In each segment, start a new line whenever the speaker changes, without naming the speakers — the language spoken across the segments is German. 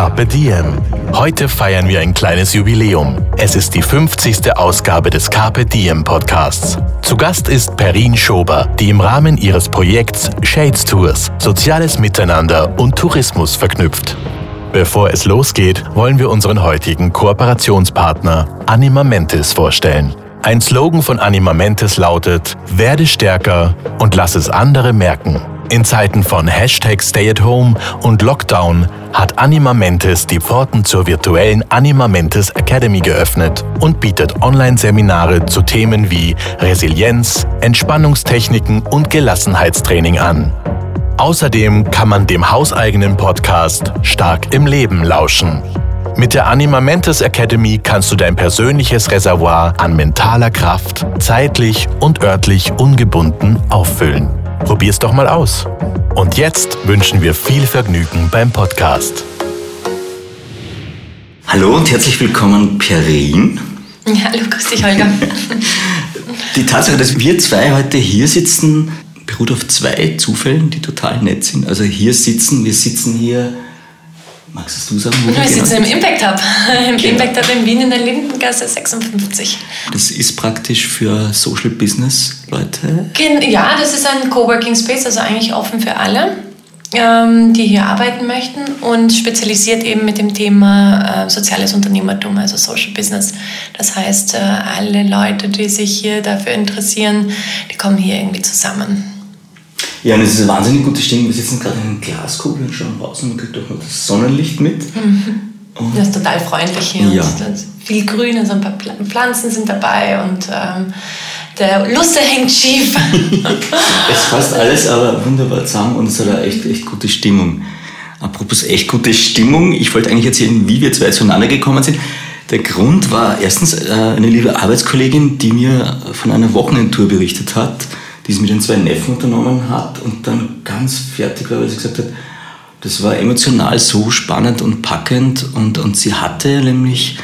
Carpe Diem. Heute feiern wir ein kleines Jubiläum. Es ist die 50. Ausgabe des Carpe Diem Podcasts. Zu Gast ist Perrin Schober, die im Rahmen ihres Projekts Shades Tours soziales Miteinander und Tourismus verknüpft. Bevor es losgeht, wollen wir unseren heutigen Kooperationspartner Anima Mentis vorstellen. Ein Slogan von Anima Mentis lautet: Werde stärker und lass es andere merken. In Zeiten von Hashtag Stay at Home und Lockdown hat Anima Mentis die Pforten zur virtuellen Anima Mentis Academy geöffnet und bietet Online-Seminare zu Themen wie Resilienz, Entspannungstechniken und Gelassenheitstraining an. Außerdem kann man dem hauseigenen Podcast Stark im Leben lauschen. Mit der Anima Mentis Academy kannst du dein persönliches Reservoir an mentaler Kraft zeitlich und örtlich ungebunden auffüllen. Probier's doch mal aus. Und jetzt wünschen wir viel Vergnügen beim Podcast.
Hallo und herzlich willkommen, Perrin.
Hallo, grüß dich, Holger.
Die Tatsache, dass wir zwei heute hier sitzen, beruht auf zwei Zufällen, die total nett sind. Also hier sitzen, wir sitzen hier, magst du sagen? Wo
wir sitzen im Impact Hub, im
Genau.
Impact Hub in Wien in der Lindengasse 56.
Das ist praktisch für Social Business Leute.
Ja, das ist ein Coworking Space, also eigentlich offen für alle, ähm, die hier arbeiten möchten und spezialisiert eben mit dem Thema äh, soziales Unternehmertum, also Social Business. Das heißt, äh, alle Leute, die sich hier dafür interessieren, die kommen hier irgendwie zusammen.
Ja, und es ist eine wahnsinnig gute Stimmung. Wir sitzen gerade in einer Glaskugel und schauen raus und man kriegt auch noch das Sonnenlicht mit. Und
Das ist total freundlich hier.
Ja.
Und viel Grün, also ein paar Pflanzen sind dabei und ähm, der Lusse hängt schief.
Es passt alles aber wunderbar zusammen und es hat eine echt, echt gute Stimmung. Apropos echt gute Stimmung, ich wollte eigentlich erzählen, wie wir zwei zueinander gekommen sind. Der Grund war erstens äh, eine liebe Arbeitskollegin, die mir von einer Wochenendtour berichtet hat, die sie mit den zwei Neffen unternommen hat und dann ganz fertig war, weil sie gesagt hat, das war emotional so spannend und packend und, und sie hatte nämlich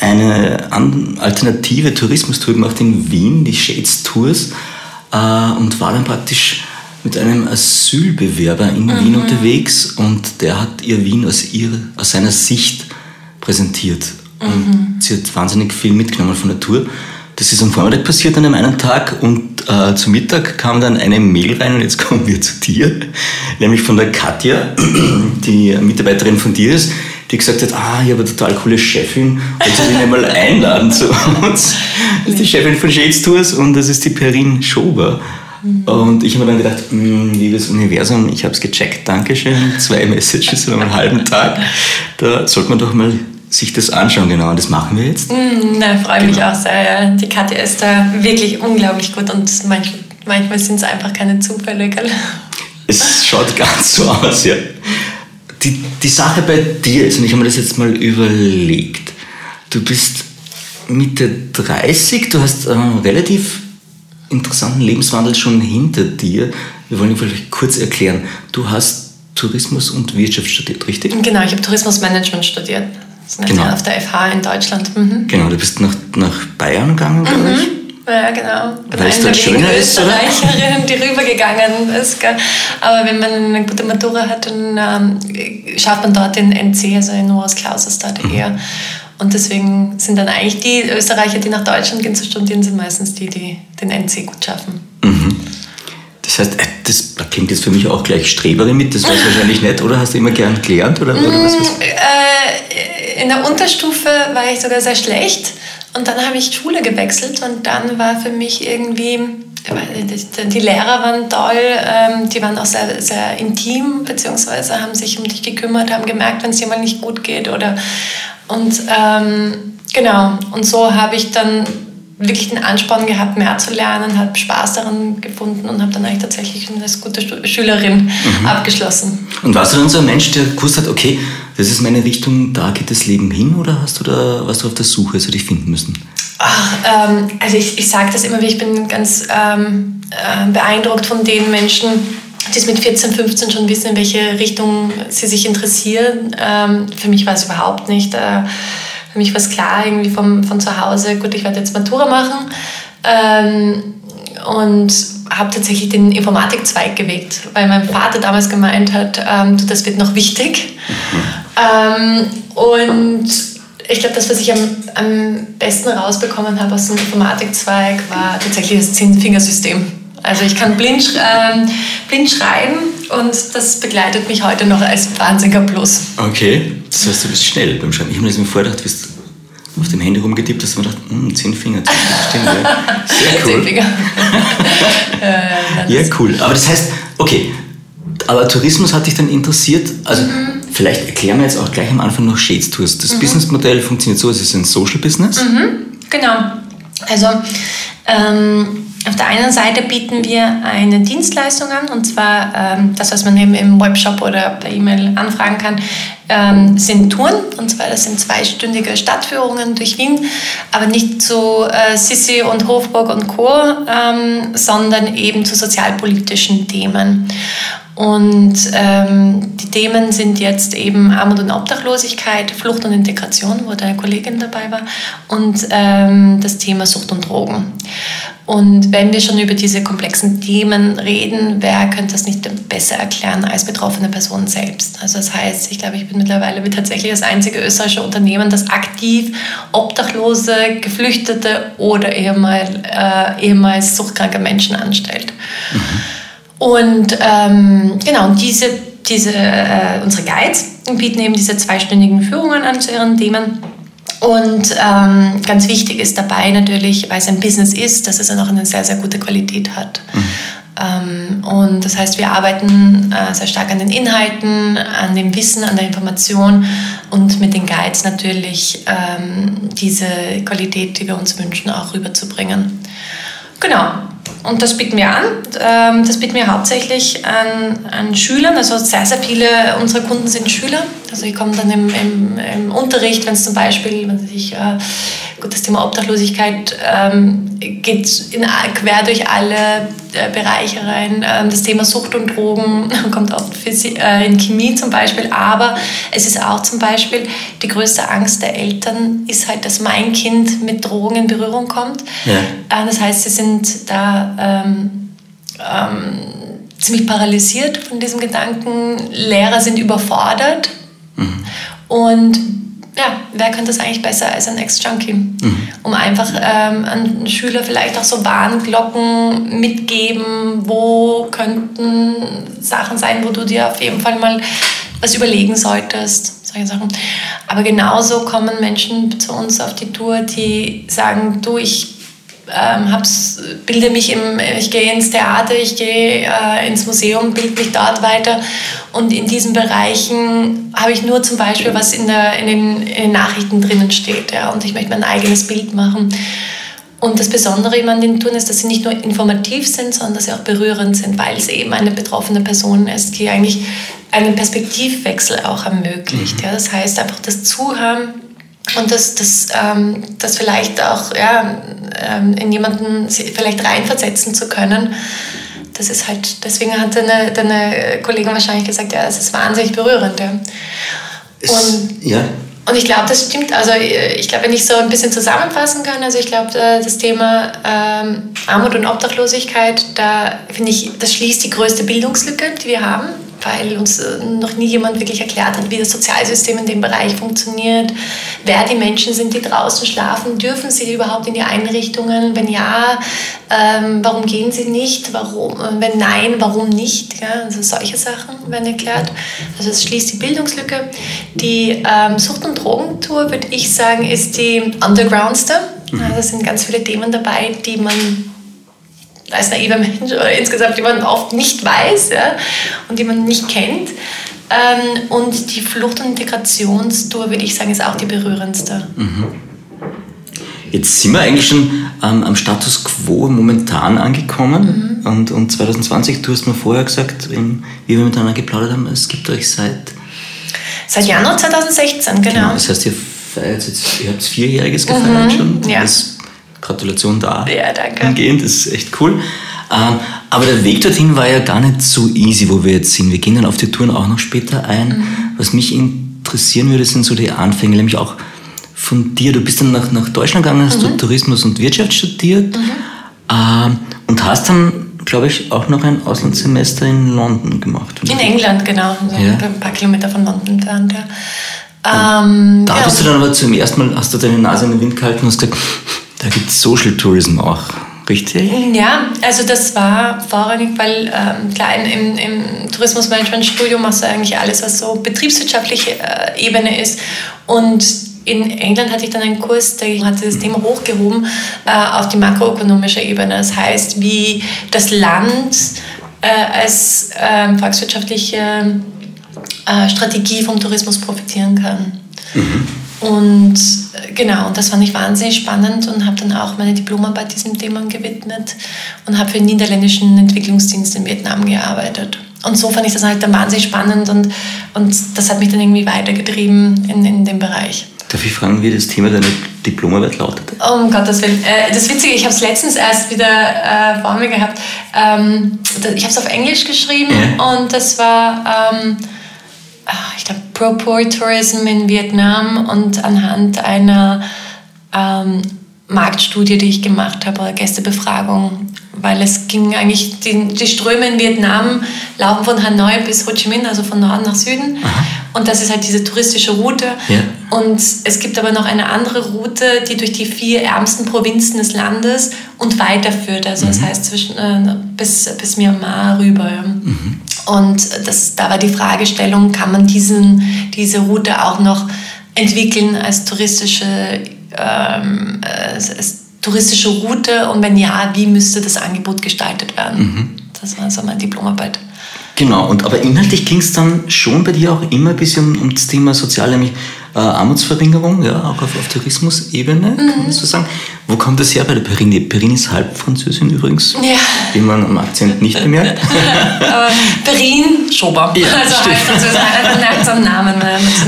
eine alternative Tourismustour gemacht in Wien, die Shades Tours, äh, und war dann praktisch mit einem Asylbewerber in Wien unterwegs und der hat ihr Wien aus, ihrer, aus seiner Sicht präsentiert. Und sie hat wahnsinnig viel mitgenommen von der Tour. Das ist am Vormittag passiert an einem einen Tag und äh, zu Mittag kam dann eine Mail rein und jetzt kommen wir zu dir, nämlich von der Katja, die Mitarbeiterin von dir ist, die gesagt hat, ah, ich habe eine total coole Chefin, wollt ihr den einmal einladen zu uns? Das ist die Chefin von Shades Tours und das ist die Perrin Schober. Und ich habe mir dann gedacht, "Hm, liebes Universum, ich habe es gecheckt, Dankeschön, zwei Messages in einem halben Tag. Da sollte man doch mal sich das anschauen, genau, und das machen wir jetzt.
Mm, Na, freue mich
Genau.
auch sehr. Ja. Die Katja ist da wirklich unglaublich gut und manchmal, manchmal sind es einfach keine Zufälle. Gell?
Es schaut ganz so aus, ja. Die, die Sache bei dir ist, und ich habe mir das jetzt mal überlegt, du bist Mitte 30, du hast einen relativ interessanten Lebenswandel schon hinter dir. Wir wollen ihn vielleicht kurz erklären. Du hast Tourismus und Wirtschaft studiert, richtig?
Genau, ich habe Tourismusmanagement studiert.
Genau.
auf der FH in Deutschland. Mhm.
Genau, du bist nach, nach Bayern gegangen, glaube ich.
Ja, genau.
Weil es
eine
dort schöner ist, oder?
Österreicherinnen, die rübergegangen ist. Gell? Aber wenn man eine gute Matura hat, dann ähm, schafft man dort den NC, also den Numerus Clausus dort
Mhm.
eher. Und deswegen sind dann eigentlich die Österreicher, die nach Deutschland gehen zu studieren, sind meistens die, die den NC gut schaffen.
Das heißt, äh, das klingt jetzt für mich auch gleich Streberin mit, das war wahrscheinlich nicht, oder? Hast du immer gern gelernt? Oder, oder was, was?
Äh, in der Unterstufe war ich sogar sehr schlecht und dann habe ich Schule gewechselt und dann war für mich irgendwie, die- Lehrer waren toll, ähm, die waren auch sehr, sehr intim, beziehungsweise haben sich um dich gekümmert, haben gemerkt, wenn es jemand nicht gut geht oder und ähm, genau, und so habe ich dann wirklich den Ansporn gehabt, mehr zu lernen, habe Spaß daran gefunden und habe dann eigentlich tatsächlich als gute Schülerin mhm. abgeschlossen.
Und warst du dann so ein Mensch, der gewusst hat, okay, das ist meine Richtung, da geht das Leben hin oder hast du da, warst du auf der Suche, hast du dich finden müssen?
Ach, ähm, also ich, ich sage das immer ich bin ganz ähm, äh, beeindruckt von den Menschen, die es mit 14, 15 schon wissen, in welche Richtung sie sich interessieren. Ähm, für mich war es überhaupt nicht. Äh, für mich war es klar, irgendwie vom, von zu Hause, gut, ich werde jetzt Matura machen. Ähm, und habe tatsächlich den Informatikzweig gewählt, weil mein Vater damals gemeint hat, ähm, das wird noch wichtig. Ähm, und ich glaube, das, was ich am, am besten rausbekommen habe aus dem Informatikzweig, war tatsächlich das Zehn-Fingersystem. Also ich kann blind, ähm, blind schreiben und das begleitet mich heute noch als wahnsinniger Plus.
Okay, das heißt, du bist schnell beim Schreiben. Ich habe mir das mir vorgedacht, du bist auf dem Handy rumgetippt hast und mir gedacht, hm, zehn Finger, zehn Finger, stimmt, ja. Sehr cool. Zehn Finger. ja, cool. Aber das heißt, okay, aber Tourismus hat dich dann interessiert, also mhm. vielleicht erklären wir jetzt auch gleich am Anfang noch Shades Tours. Das mhm. Businessmodell funktioniert so, es ist ein Social Business.
Mhm. Genau. Also ähm, auf der einen Seite bieten wir eine Dienstleistung an, und zwar ähm, das, was man eben im Webshop oder per E-Mail anfragen kann, ähm, sind Touren. Und zwar das sind zweistündige Stadtführungen durch Wien, aber nicht zu äh, Sissi und Hofburg und Co., ähm, sondern eben zu sozialpolitischen Themen. Und ähm, die Themen sind jetzt eben Armut und Obdachlosigkeit, Flucht und Integration, wo deine Kollegin dabei war, und ähm, das Thema Sucht und Drogen. Und wenn wir schon über diese komplexen Themen reden, wer könnte das nicht besser erklären als betroffene Person selbst? Also das heißt, ich glaube, ich bin mittlerweile tatsächlich das einzige österreichische Unternehmen, das aktiv Obdachlose, Geflüchtete oder ehemals, äh, ehemals suchtkranke Menschen anstellt. Mhm. Und ähm, genau, diese, diese, äh, unsere Guides bieten eben diese zweistündigen Führungen an zu ihren Themen. Und ähm, ganz wichtig ist dabei natürlich, weil es ein Business ist, dass es dann auch eine sehr, sehr gute Qualität hat. Mhm. Ähm, und das heißt, wir arbeiten äh, sehr stark an den Inhalten, an dem Wissen, an der Information und mit den Guides natürlich ähm, diese Qualität, die wir uns wünschen, auch rüberzubringen. Genau. Und das bieten wir an. Ähm, das bieten wir hauptsächlich an, an Schülern. Also sehr, sehr viele unserer Kunden sind Schüler. Also die kommen dann im, im, im Unterricht, wenn es zum Beispiel, wenn sich äh, gut, das Thema Obdachlosigkeit ähm, geht in, quer durch alle äh, Bereiche rein. Ähm, das Thema Sucht und Drogen kommt oft Physik, äh, in Chemie zum Beispiel, aber es ist auch zum Beispiel die größte Angst der Eltern ist halt, dass mein Kind mit Drogen in Berührung kommt. Ja. Äh, das heißt, sie sind da ähm, ähm, ziemlich paralysiert von diesem Gedanken. Lehrer sind überfordert mhm. und ja, wer könnte das eigentlich besser als ein Ex-Junkie? Mhm. Um einfach ähm, an Schüler vielleicht auch so Warnglocken mitgeben, wo könnten Sachen sein, wo du dir auf jeden Fall mal was überlegen solltest. Solche Sachen. Aber genauso kommen Menschen zu uns auf die Tour, die sagen, du, ich ähm, hab's, bilde mich im, ich gehe ins Theater, ich gehe äh, ins Museum, bilde mich dort weiter. Und in diesen Bereichen habe ich nur zum Beispiel, was in, der, in, den, in den Nachrichten drinnen steht. Ja, und ich möchte mein eigenes Bild machen. Und das Besondere eben an den Touren ist, dass sie nicht nur informativ sind, sondern dass sie auch berührend sind, weil es eben eine betroffene Person ist, die eigentlich einen Perspektivwechsel auch ermöglicht. Mhm. Ja, das heißt einfach das Zuhören und das, das, ähm, das vielleicht auch ja, ähm, in jemanden vielleicht reinversetzen zu können. Das ist halt, deswegen hat deine, deine Kollegin wahrscheinlich gesagt, ja, es ist wahnsinnig berührend. Ja. Und, ja. und ich glaube, das stimmt. Also ich glaube, wenn ich so ein bisschen zusammenfassen kann, also ich glaube, äh, das Thema ähm, Armut und Obdachlosigkeit, da finde ich, das schließt die größte Bildungslücke, die wir haben weil uns äh, noch nie jemand wirklich erklärt hat, wie das Sozialsystem in dem Bereich funktioniert, wer die Menschen sind, die draußen schlafen, dürfen sie überhaupt in die Einrichtungen, wenn ja, ähm, warum gehen sie nicht, warum, äh, wenn nein, warum nicht, ja? also solche Sachen werden erklärt. Also es schließt die Bildungslücke. Die ähm, Sucht- und Drogentour, würde ich sagen, ist die undergroundste. Mhm. Also es sind ganz viele Themen dabei, die man als naiver Mensch oder insgesamt, die man oft nicht weiß ja, und die man nicht kennt. Ähm, und die Flucht- und Integrationstour, würde ich sagen, ist auch die berührendste. Mhm.
Jetzt sind wir eigentlich schon ähm, am Status quo momentan angekommen. Mhm. Und, und 2020, du hast mir vorher gesagt, wie wir miteinander geplaudert haben, es gibt euch seit...
Seit Januar 2016, genau. genau
das heißt, ihr feiert jetzt, ihr habt vierjähriges gefeiert mhm, schon. Ja. Das, Gratulation da.
Ja, danke.
Angehend, das ist echt cool. Ähm, aber der Weg dorthin war ja gar nicht so easy, wo wir jetzt sind. Wir gehen dann auf die Touren auch noch später ein. Mhm. Was mich interessieren würde, sind so die Anfänge, nämlich auch von dir. Du bist dann nach, nach Deutschland gegangen, hast mhm. du Tourismus und Wirtschaft studiert mhm. ähm, und hast dann, glaube ich, auch noch ein Auslandssemester in London gemacht.
In England, genau. Ja. Ein paar Kilometer von London entfernt, ja.
Ähm, da ja. bist du dann aber zum ersten Mal, hast du deine Nase in den Wind gehalten und hast gesagt, da gibt es Social Tourism auch. Richtig?
Ja, also das war vorrangig, weil ähm, klar, im, im Tourismusmanagement-Studium machst du eigentlich alles, was so betriebswirtschaftliche äh, Ebene ist. Und in England hatte ich dann einen Kurs, der hatte das Thema hochgehoben äh, auf die makroökonomische Ebene. Das heißt, wie das Land äh, als äh, volkswirtschaftliche äh, Strategie vom Tourismus profitieren kann. Mhm. Und äh, genau, und das fand ich wahnsinnig spannend und habe dann auch meine Diplomarbeit diesem Thema gewidmet und habe für den niederländischen Entwicklungsdienst in Vietnam gearbeitet. Und so fand ich das halt dann wahnsinnig spannend und, und das hat mich dann irgendwie weitergetrieben in, in dem Bereich.
Darf ich fragen, wie das Thema deiner Diplomarbeit lautet?
Oh, um Gottes Willen. Äh, das Witzige, ich habe es letztens erst wieder äh, vor mir gehabt. Ähm, ich habe es auf Englisch geschrieben ja. und das war, ähm, ich glaube, Tourism in Vietnam und anhand einer ähm, Marktstudie, die ich gemacht habe, Gästebefragung, weil es ging eigentlich, die, die Ströme in Vietnam laufen von Hanoi bis Ho Chi Minh, also von Norden nach Süden. Aha. Und das ist halt diese touristische Route. Ja. Und es gibt aber noch eine andere Route, die durch die vier ärmsten Provinzen des Landes und weiterführt. Also mhm. das heißt zwischen, äh, bis, bis Myanmar rüber. Mhm. Und das, da war die Fragestellung, kann man diesen, diese Route auch noch entwickeln als touristische, ähm, als touristische Route? Und wenn ja, wie müsste das Angebot gestaltet werden? Mhm. Das war so meine Diplomarbeit.
Genau, und aber inhaltlich ging es dann schon bei dir auch immer ein bisschen um, das Thema soziale, nämlich äh, Armutsverringerung, ja, auch auf, auf Tourismusebene, mhm. kann man so sagen. Wo kommt das her bei der Perrine? Perrine ist halb Französin übrigens, ja. wie man am Akzent nicht bemerkt.
Perrine Schober, ja, also halb Französin, nach seinem Namen.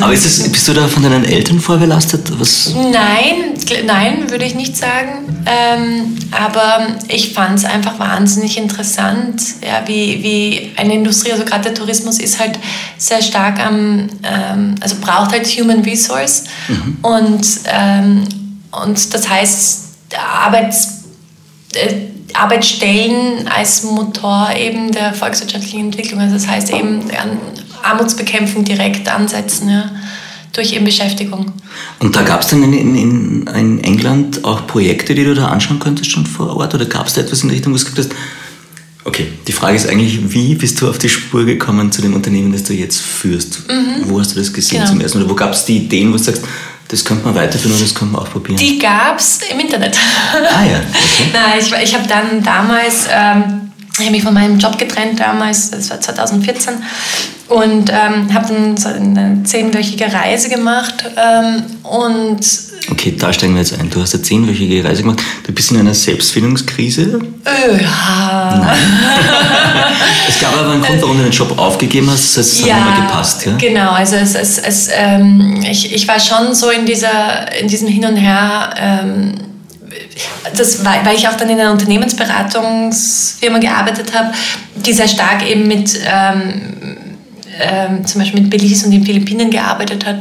Aber ist das, bist du da von deinen Eltern vorbelastet? Was?
Nein, nein, würde ich nicht sagen. Ähm, aber ich fand es einfach wahnsinnig interessant, ja, wie, wie eine Industrie, also gerade der Tourismus ist halt sehr stark am, ähm, also braucht halt Human Resource. Mhm. Und, ähm, und das heißt, Arbeits, äh, Arbeitsstellen als Motor eben der volkswirtschaftlichen Entwicklung. Also das heißt eben an Armutsbekämpfung direkt ansetzen. Ja durch eben Beschäftigung.
Und da gab es dann in, in, in, England auch Projekte, die du da anschauen könntest schon vor Ort? Oder gab es da etwas in der Richtung, wo du gesagt hast, Okay, die Frage ist eigentlich, wie bist du auf die Spur gekommen zu dem Unternehmen, das du jetzt führst? Mhm. Wo hast du das gesehen genau. zum ersten Mal? Oder wo gab es die Ideen, wo du sagst, das könnte man weiterführen oder das könnte man auch probieren?
Die gab es im Internet.
Ah ja, okay.
Nein, ich, ich habe dann damals, ähm, ich habe mich von meinem Job getrennt damals, das war 2014, und ähm, habe dann so eine zehnwöchige Reise gemacht ähm, und
Okay, da steigen wir jetzt ein. Du hast eine zehnwöchige Reise gemacht. Du bist in einer Selbstfindungskrise.
Ja.
Nein. es gab aber einen Grund, warum du den Job aufgegeben hast. Das es ja, hat nicht mehr gepasst. Ja?
Genau, also es, es, es, ähm, ich, ich war schon so in, dieser, in diesem Hin und Her. Das, weil ich auch dann in einer Unternehmensberatungsfirma gearbeitet habe, die sehr stark eben mit ähm, ähm, zum Beispiel mit Belize und den Philippinen gearbeitet hat.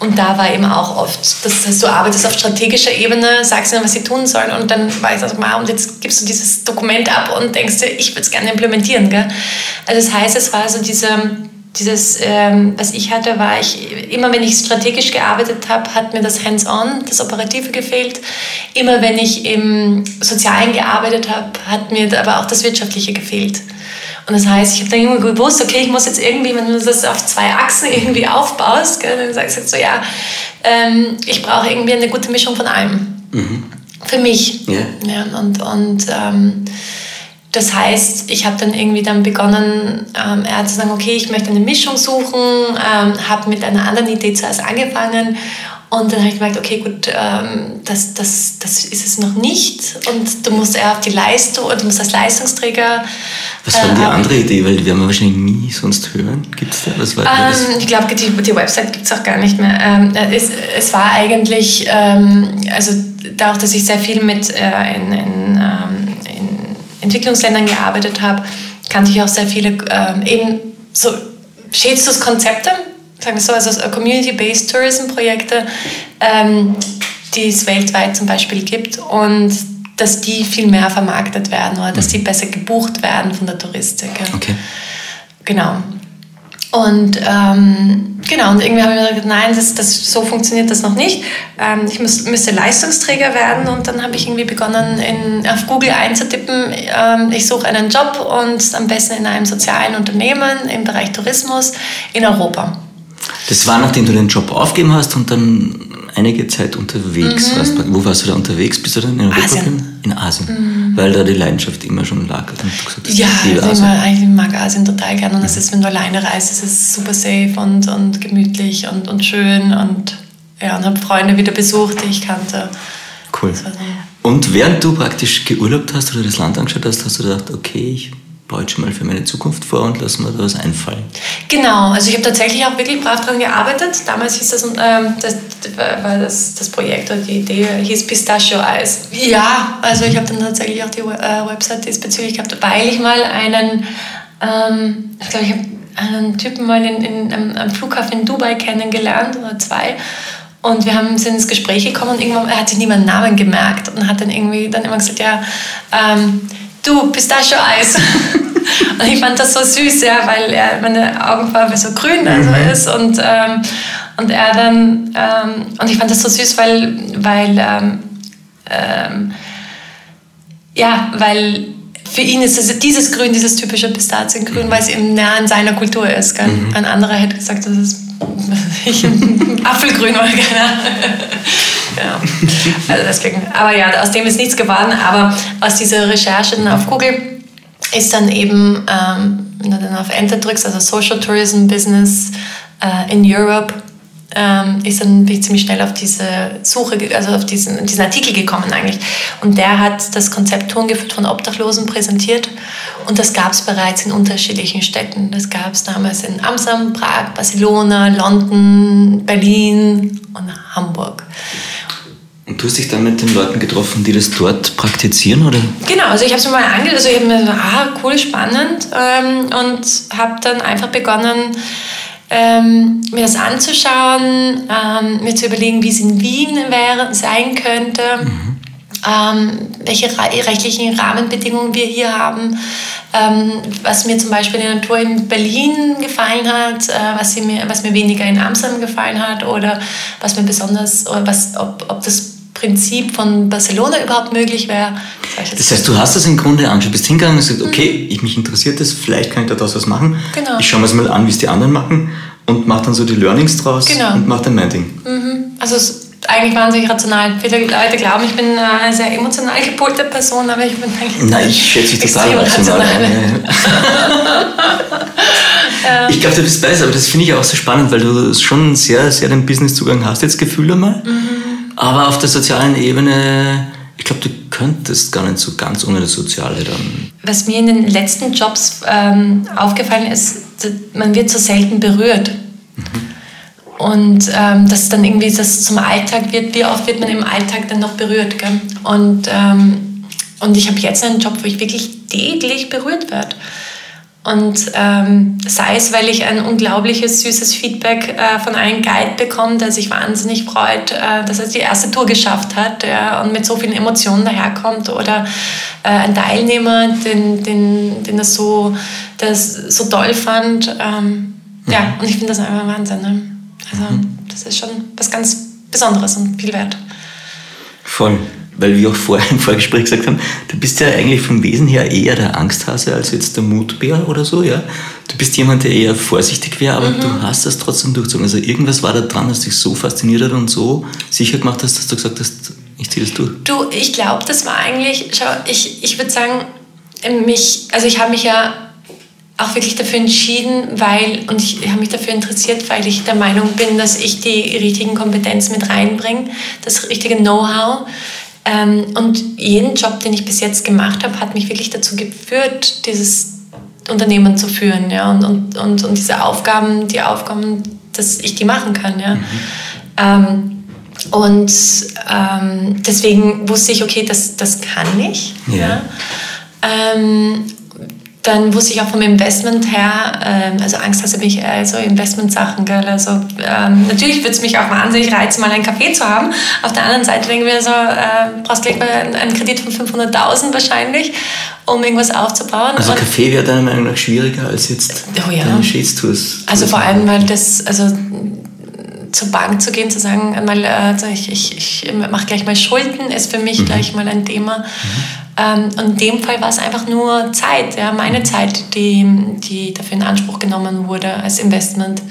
Und da war eben auch oft, das heißt, du arbeitest auf strategischer Ebene, sagst ihnen, was sie tun sollen und dann war ich so, wow, und jetzt gibst du dieses Dokument ab und denkst dir, ich würde es gerne implementieren. Gell? Also das heißt, es war so diese, dieses, ähm, was ich hatte, war ich, immer wenn ich strategisch gearbeitet habe, hat mir das Hands-on, das Operative gefehlt. Immer wenn ich im Sozialen gearbeitet habe, hat mir aber auch das Wirtschaftliche gefehlt. Und das heißt, ich habe dann immer gewusst, okay, ich muss jetzt irgendwie, wenn du das auf zwei Achsen irgendwie aufbaust, gell, dann sagst du jetzt so, ja, ähm, ich brauche irgendwie eine gute Mischung von allem. Mhm. Für mich. Yeah. Ja, und und ähm, das heißt, ich habe dann irgendwie dann begonnen, ähm, er zu sagen, okay, ich möchte eine Mischung suchen, ähm, habe mit einer anderen Idee zuerst angefangen Und dann habe ich gemerkt, okay, gut, ähm, das, das, das ist es noch nicht. Und du musst eher auf die Leistung, du musst als Leistungsträger.
Was war äh, die andere Idee? Weil die werden wir wahrscheinlich nie sonst hören. Gibt es da? Was war
ähm, das? Ich glaube, die, die Website gibt es auch gar nicht mehr. Ähm, es, es war eigentlich, ähm, also dadurch, dass ich sehr viel mit äh, in, ähm, in Entwicklungsländern gearbeitet habe, kannte ich auch sehr viele ähm, eben so Schätzungskonzepte sagen wir so, also Community-Based Tourism-Projekte, ähm, die es weltweit zum Beispiel gibt und dass die viel mehr vermarktet werden oder dass die mhm. besser gebucht werden von der Touristik.
Okay.
Genau. Und ähm, genau, und irgendwie habe ich mir gedacht, nein, das, das, so funktioniert das noch nicht. Ähm, ich muss, müsste Leistungsträger werden und dann habe ich irgendwie begonnen, in, auf Google einzutippen, ähm, ich suche einen Job und am besten in einem sozialen Unternehmen im Bereich Tourismus in Europa.
Das war, nachdem du den Job aufgegeben hast und dann einige Zeit unterwegs mhm. warst. Wo warst du da unterwegs? Bist du dann in Europa?
Asien.
In Asien. Mhm. Weil da die Leidenschaft immer schon lag.
Gesagt ja, also ich, ich mag Asien total gerne. Und mhm. es ist, wenn du alleine reist, es ist super safe und, und gemütlich und, und schön. Und, ja, und habe Freunde wieder besucht, die ich kannte.
Cool. Und während du praktisch geurlaubt hast oder das Land angeschaut hast, hast du gedacht, okay, ich baue schon mal für meine Zukunft vor und lasse mir da was einfallen.
Genau, also ich habe tatsächlich auch wirklich brav daran gearbeitet. Damals hieß das, ähm, das, war das, das Projekt oder die Idee hieß Pistachio Eis. Ja, also ich habe dann tatsächlich auch die äh, Website diesbezüglich gehabt, weil ich mal einen, ähm, ich glaube, ich habe einen Typen mal in, in, am, am Flughafen in Dubai kennengelernt oder zwei. Und wir haben, sind ins Gespräch gekommen und irgendwann hat sich nie meinen Namen gemerkt und hat dann irgendwie dann immer gesagt, ja, ähm, du, Pistachio-Eis. und ich fand das so süß, ja, weil er, meine Augenfarbe so grün also mhm. ist und, ähm, und er dann, ähm, und ich fand das so süß, weil, weil ähm, ähm ja, weil für ihn ist es dieses Grün, dieses typische Pistaziengrün, mhm. weil es eben näher an seiner Kultur ist. Gell? Mhm. Ein anderer hätte gesagt, das ist Apfelgrün oder keine Ahnung. Ja. Also deswegen. Aber ja, aus dem ist nichts geworden. Aber aus dieser Recherche auf Google ist dann eben, ähm, wenn du dann auf Enter drückst, also Social Tourism Business äh, in Europe, ähm, ist dann bin ich ziemlich schnell auf diese Suche, also auf diesen, diesen Artikel gekommen eigentlich. Und der hat das Konzept Tourengeführt von Obdachlosen präsentiert und das gab es bereits in unterschiedlichen Städten. Das gab es damals in Amsterdam, Prag, Barcelona, London, Berlin und Hamburg.
Und du hast dich dann mit den Leuten getroffen, die das dort praktizieren, oder?
Genau, also ich habe es mir mal angeschaut, also ich habe mir so, ah, cool, spannend ähm, und habe dann einfach begonnen, ähm, mir das anzuschauen, ähm, mir zu überlegen, wie es in Wien wäre, sein könnte, mhm. ähm, welche rechtlichen Rahmenbedingungen wir hier haben, ähm, was mir zum Beispiel in der Natur in Berlin gefallen hat, äh, was, mir, was mir weniger in Amsterdam gefallen hat oder was mir besonders, oder was, ob, ob das Prinzip von Barcelona überhaupt möglich wäre.
Das heißt, du hast das im Grunde angeschaut, bist hingegangen und gesagt, okay, ich, mich interessiert das, vielleicht kann ich da was machen. Genau. Ich schaue mir das mal an, wie es die anderen machen und mache dann so die Learnings draus genau. und mache dann mein Ding.
Mhm. Also es ist eigentlich wahnsinnig rational. Viele Leute glauben, ich bin eine sehr emotional gepolte Person, aber ich bin eigentlich
Nein, ich schätze dich total rational. ich glaube, du bist besser, aber das finde ich auch so spannend, weil du schon sehr, sehr den Business-Zugang hast, jetzt Gefühl einmal. Mhm. Aber auf der sozialen Ebene, ich glaube, du könntest gar nicht so ganz ohne das Soziale dann.
Was mir in den letzten Jobs ähm, aufgefallen ist, man wird so selten berührt. Mhm. Und ähm, dass dann irgendwie das zum Alltag wird, wie oft wird man im Alltag dann noch berührt. Gell? Und, ähm, und ich habe jetzt einen Job, wo ich wirklich täglich berührt werde. Und ähm, sei es, weil ich ein unglaubliches, süßes Feedback äh, von einem Guide bekomme, der sich wahnsinnig freut, äh, dass er die erste Tour geschafft hat ja, und mit so vielen Emotionen daherkommt, oder äh, ein Teilnehmer, den, den, den das so, das so toll fand. Ähm, mhm. Ja, und ich finde das einfach Wahnsinn. Ne? Also, mhm. das ist schon was ganz Besonderes und viel wert.
Voll weil wir auch vorher im Vorgespräch gesagt haben, du bist ja eigentlich vom Wesen her eher der Angsthase als jetzt der Mutbär oder so, ja. Du bist jemand, der eher vorsichtig wäre, aber mhm. du hast das trotzdem durchgezogen. Also irgendwas war da dran, das dich so fasziniert hat und so sicher gemacht hast, dass du gesagt hast, ich ziehe das durch.
Du, ich glaube, das war eigentlich, schau, ich, ich würde sagen, mich, also ich habe mich ja auch wirklich dafür entschieden, weil, und ich habe mich dafür interessiert, weil ich der Meinung bin, dass ich die richtigen Kompetenzen mit reinbringe, das richtige Know-how. Ähm, und jeden Job, den ich bis jetzt gemacht habe, hat mich wirklich dazu geführt, dieses Unternehmen zu führen. Ja? Und, und, und, und diese Aufgaben, die Aufgaben, dass ich die machen kann. Ja? Mhm. Ähm, und ähm, deswegen wusste ich, okay, das, das kann ich. Ja. ja? Ähm, dann wusste ich auch vom Investment her, ähm, also Angst hatte mich eher so Investmentsachen, gell? Also ähm, natürlich würde es mich auch wahnsinnig reizen, mal einen Café zu haben. Auf der anderen Seite denken wir so, äh, brauchst gleich mal einen Kredit von 500.000 wahrscheinlich, um irgendwas aufzubauen.
Also Und Café wäre deiner Meinung nach schwieriger als jetzt
oh ja.
deine Shades-Tours?
Also vor allem, weil das, also zur Bank zu gehen, zu sagen, einmal, äh, ich, ich, ich mache gleich mal Schulden, ist für mich mhm. gleich mal ein Thema. Mhm. Ähm, und in dem Fall war es einfach nur Zeit, ja, meine Zeit, die, die dafür in Anspruch genommen wurde als Investment.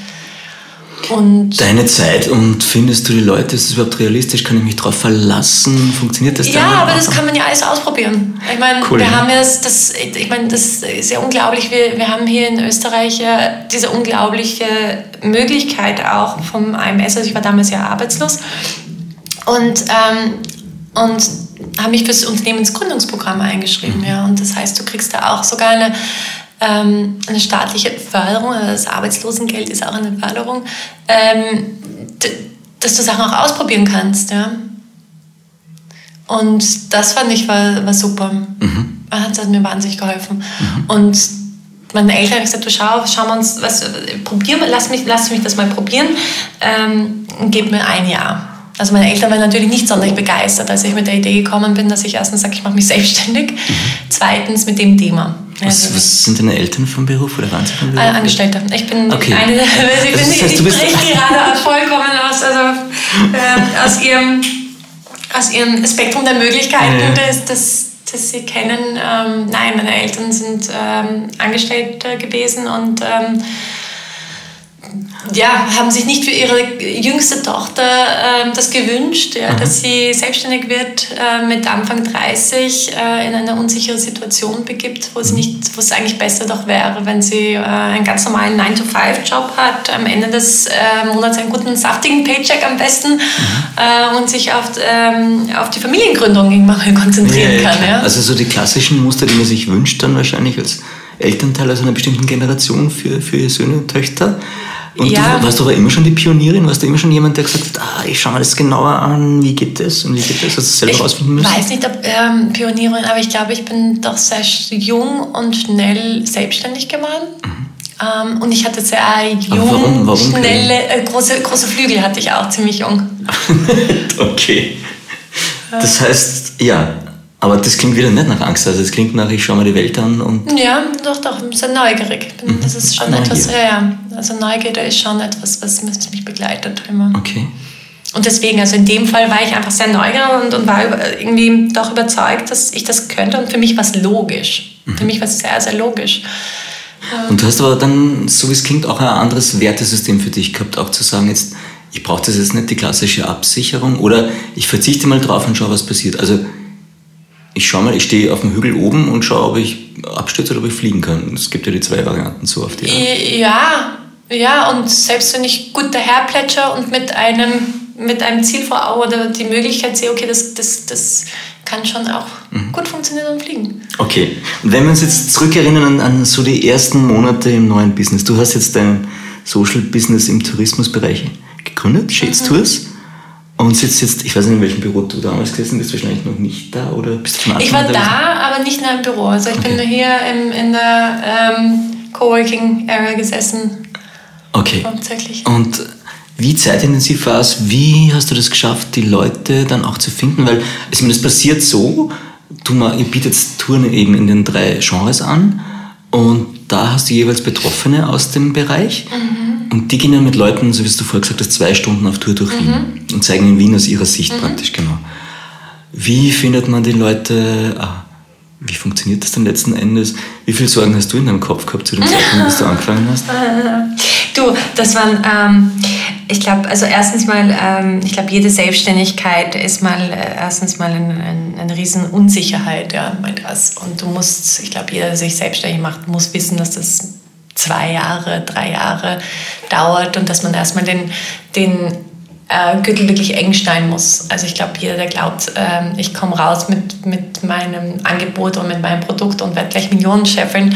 Und Deine Zeit und findest du die Leute, ist das überhaupt realistisch? Kann ich mich darauf verlassen? Funktioniert das
Ja, aber das kann man ja alles ausprobieren. Ich meine, cool, wir ja. haben ja das, das, ich meine, das ist ja unglaublich. Wir, wir haben hier in Österreich ja diese unglaubliche Möglichkeit auch vom AMS. Also ich war damals ja arbeitslos. Und, ähm, und habe mich fürs Unternehmensgründungsprogramm eingeschrieben. Mhm. Ja. Und das heißt, du kriegst da auch sogar eine, ähm, eine staatliche Förderung, also das Arbeitslosengeld ist auch eine Förderung, ähm, dass du Sachen auch ausprobieren kannst. Ja. Und das fand ich war, war super. Mhm. Das hat mir wahnsinnig geholfen. Mhm. Und meine Eltern haben gesagt, du schau, schau mal uns, was, probier, lass, mich, lass mich das mal probieren ähm, und gib mir ein Jahr. Also meine Eltern waren natürlich nicht sonderlich begeistert, als ich mit der Idee gekommen bin, dass ich erstens sage, ich mache mich selbstständig, mhm. zweitens mit dem Thema.
Was, also, was, sind deine Eltern vom Beruf oder waren sie vom Beruf?
Äh, Angestellte. Ich bin okay. eine, ich, bin, heißt, ich spreche gerade vollkommen aus, also, äh, aus, ihrem, aus ihrem Spektrum der Möglichkeiten, ja. das, das, das sie kennen. Ähm, nein, meine Eltern sind ähm, Angestellte gewesen und ähm, ja, haben sich nicht für ihre jüngste Tochter äh, das gewünscht, ja, mhm. dass sie selbstständig wird, äh, mit Anfang 30 äh, in eine unsichere Situation begibt, wo es, mhm. nicht, wo es eigentlich besser doch wäre, wenn sie äh, einen ganz normalen 9-to-5-Job hat, am Ende des äh, Monats einen guten, saftigen Paycheck am besten mhm. Äh, und sich auf, ähm, auf die Familiengründung irgendwann konzentrieren ja, kann. Ja.
Also so die klassischen Muster, die man sich wünscht dann wahrscheinlich als Elternteil aus einer bestimmten Generation für, für ihre Söhne und Töchter. Und ja. du warst aber immer schon die Pionierin, warst du immer schon jemand, der gesagt hat, ah, ich schaue mir das genauer an, wie geht das und wie geht das? Hast du selber rausfinden müssen?
Ich weiß nicht, ob ähm, Pionierin, aber ich glaube, ich bin doch sehr jung und schnell selbstständig geworden. Mhm. Ähm, und ich hatte sehr jung, warum? Warum schnelle, äh, große, große Flügel hatte ich auch, ziemlich jung.
okay. Das heißt, ja, aber das klingt wieder nicht nach Angst. Also es klingt nach, ich schaue mir die Welt an und.
Ja, doch, doch, sehr neugierig. Mhm. Das ist schon Neugier. etwas, ja, ja. Also Neugierde ist schon etwas, was mich begleitet immer.
Okay.
Und deswegen, also in dem Fall war ich einfach sehr neugierig und, und war irgendwie doch überzeugt, dass ich das könnte. Und für mich war es logisch. Mhm. Für mich war es sehr, sehr logisch.
Und du hast aber dann, so wie es klingt, auch ein anderes Wertesystem für dich gehabt, auch zu sagen, jetzt, ich brauche das jetzt nicht die klassische Absicherung oder ich verzichte mal drauf und schaue, was passiert. Also ich schaue mal, ich stehe auf dem Hügel oben und schaue, ob ich abstürze oder ob ich fliegen kann. Es gibt ja die zwei Varianten so auf die
Art. Ja, ja, und selbst wenn ich gut daherplätscher und mit einem, mit einem Ziel vor Augen oder die Möglichkeit sehe, okay, das, das, das kann schon auch mhm. gut funktionieren und fliegen.
Okay, und wenn wir uns jetzt zurückerinnern an, an so die ersten Monate im neuen Business, du hast jetzt dein Social Business im Tourismusbereich gegründet, Shades mhm. Tours. Und sitzt jetzt, ich weiß nicht, in welchem Büro du damals gesessen bist, wahrscheinlich noch nicht da oder bist du
Anfang Ich war da, aber nicht in einem Büro. Also ich okay. bin hier im, in der ähm, Coworking Area gesessen.
Okay. Hauptsächlich. Und wie zeitintensiv war es? Wie hast du das geschafft, die Leute dann auch zu finden? Weil ich meine, es passiert so, du mal, ihr bietet Touren eben in den drei Genres an und da hast du jeweils Betroffene aus dem Bereich. Mhm und die gehen dann mit Leuten, so wie du vorher gesagt hast, zwei Stunden auf Tour durch Wien mhm. und zeigen in Wien aus ihrer Sicht mhm. praktisch, genau. Wie findet man die Leute, ah, wie funktioniert das dann letzten Endes? Wie viele Sorgen hast du in deinem Kopf gehabt zu dem Zeitpunkt, bis du angefangen hast?
Du, das waren, ähm, Ich glaube, also erstens mal, ähm, ich glaube, jede Selbstständigkeit ist mal äh, erstens mal ein, ein, eine riesen Unsicherheit, ja, mal das. Und du musst, ich glaube, jeder, der sich selbstständig macht, muss wissen, dass das zwei Jahre, drei Jahre dauert und dass man erstmal den, den äh, Gürtel wirklich eng schneiden muss. Also ich glaube, jeder, der glaubt, äh, ich komme raus mit, mit meinem Angebot und mit meinem Produkt und werde gleich Millionenchefin, mhm.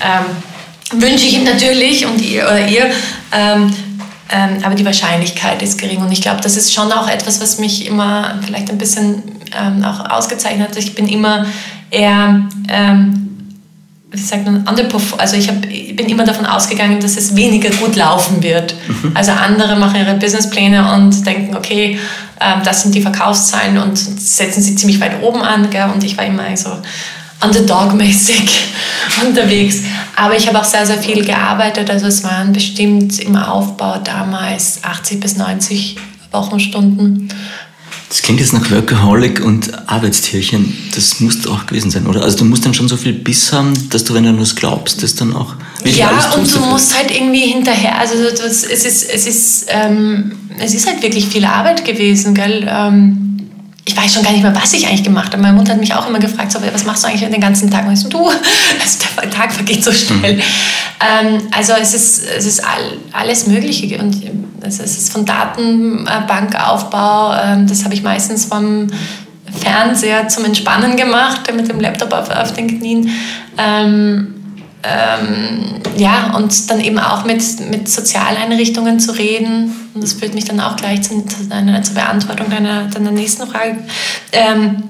ähm, wünsche ich ihm natürlich und ihr oder ihr. Ähm, ähm, aber die Wahrscheinlichkeit ist gering und ich glaube, das ist schon auch etwas, was mich immer vielleicht ein bisschen ähm, auch ausgezeichnet hat. Ich bin immer eher ähm, wie sagt man, also ich, hab, ich bin immer davon ausgegangen, dass es weniger gut laufen wird. Mhm. Also andere machen ihre Businesspläne und denken, okay, äh, das sind die Verkaufszahlen und setzen sie ziemlich weit oben an. Gell? Und ich war immer so Underdog-mäßig unterwegs. Aber ich habe auch sehr, sehr viel gearbeitet. Also es waren bestimmt im Aufbau damals 80 bis 90 Wochenstunden.
Das klingt jetzt nach Workaholic und Arbeitstierchen. Das muss auch gewesen sein, oder? Also du musst dann schon so viel Biss haben, dass du, wenn du an was glaubst, das dann auch
Ja, und du dafür. musst halt irgendwie hinterher, also das, es, ist, es, ist, ähm, es ist halt wirklich viel Arbeit gewesen, gell? Ähm, ich weiß schon gar nicht mehr, was ich eigentlich gemacht habe. Meine Mutter hat mich auch immer gefragt, so, was machst du eigentlich den ganzen Tag? Und ich so, du, also der Tag vergeht so schnell. Mhm. Ähm, also es ist, es ist all, alles Mögliche. Und es ist von Datenbankaufbau, ähm, das habe ich meistens vom Fernseher zum Entspannen gemacht, mit dem Laptop auf, auf den Knien. Ähm, ähm, ja, und dann eben auch mit, mit Sozialeinrichtungen zu reden. Und das führt mich dann auch gleich zu, zu deiner, zur Beantwortung deiner, deiner nächsten Frage. Ähm,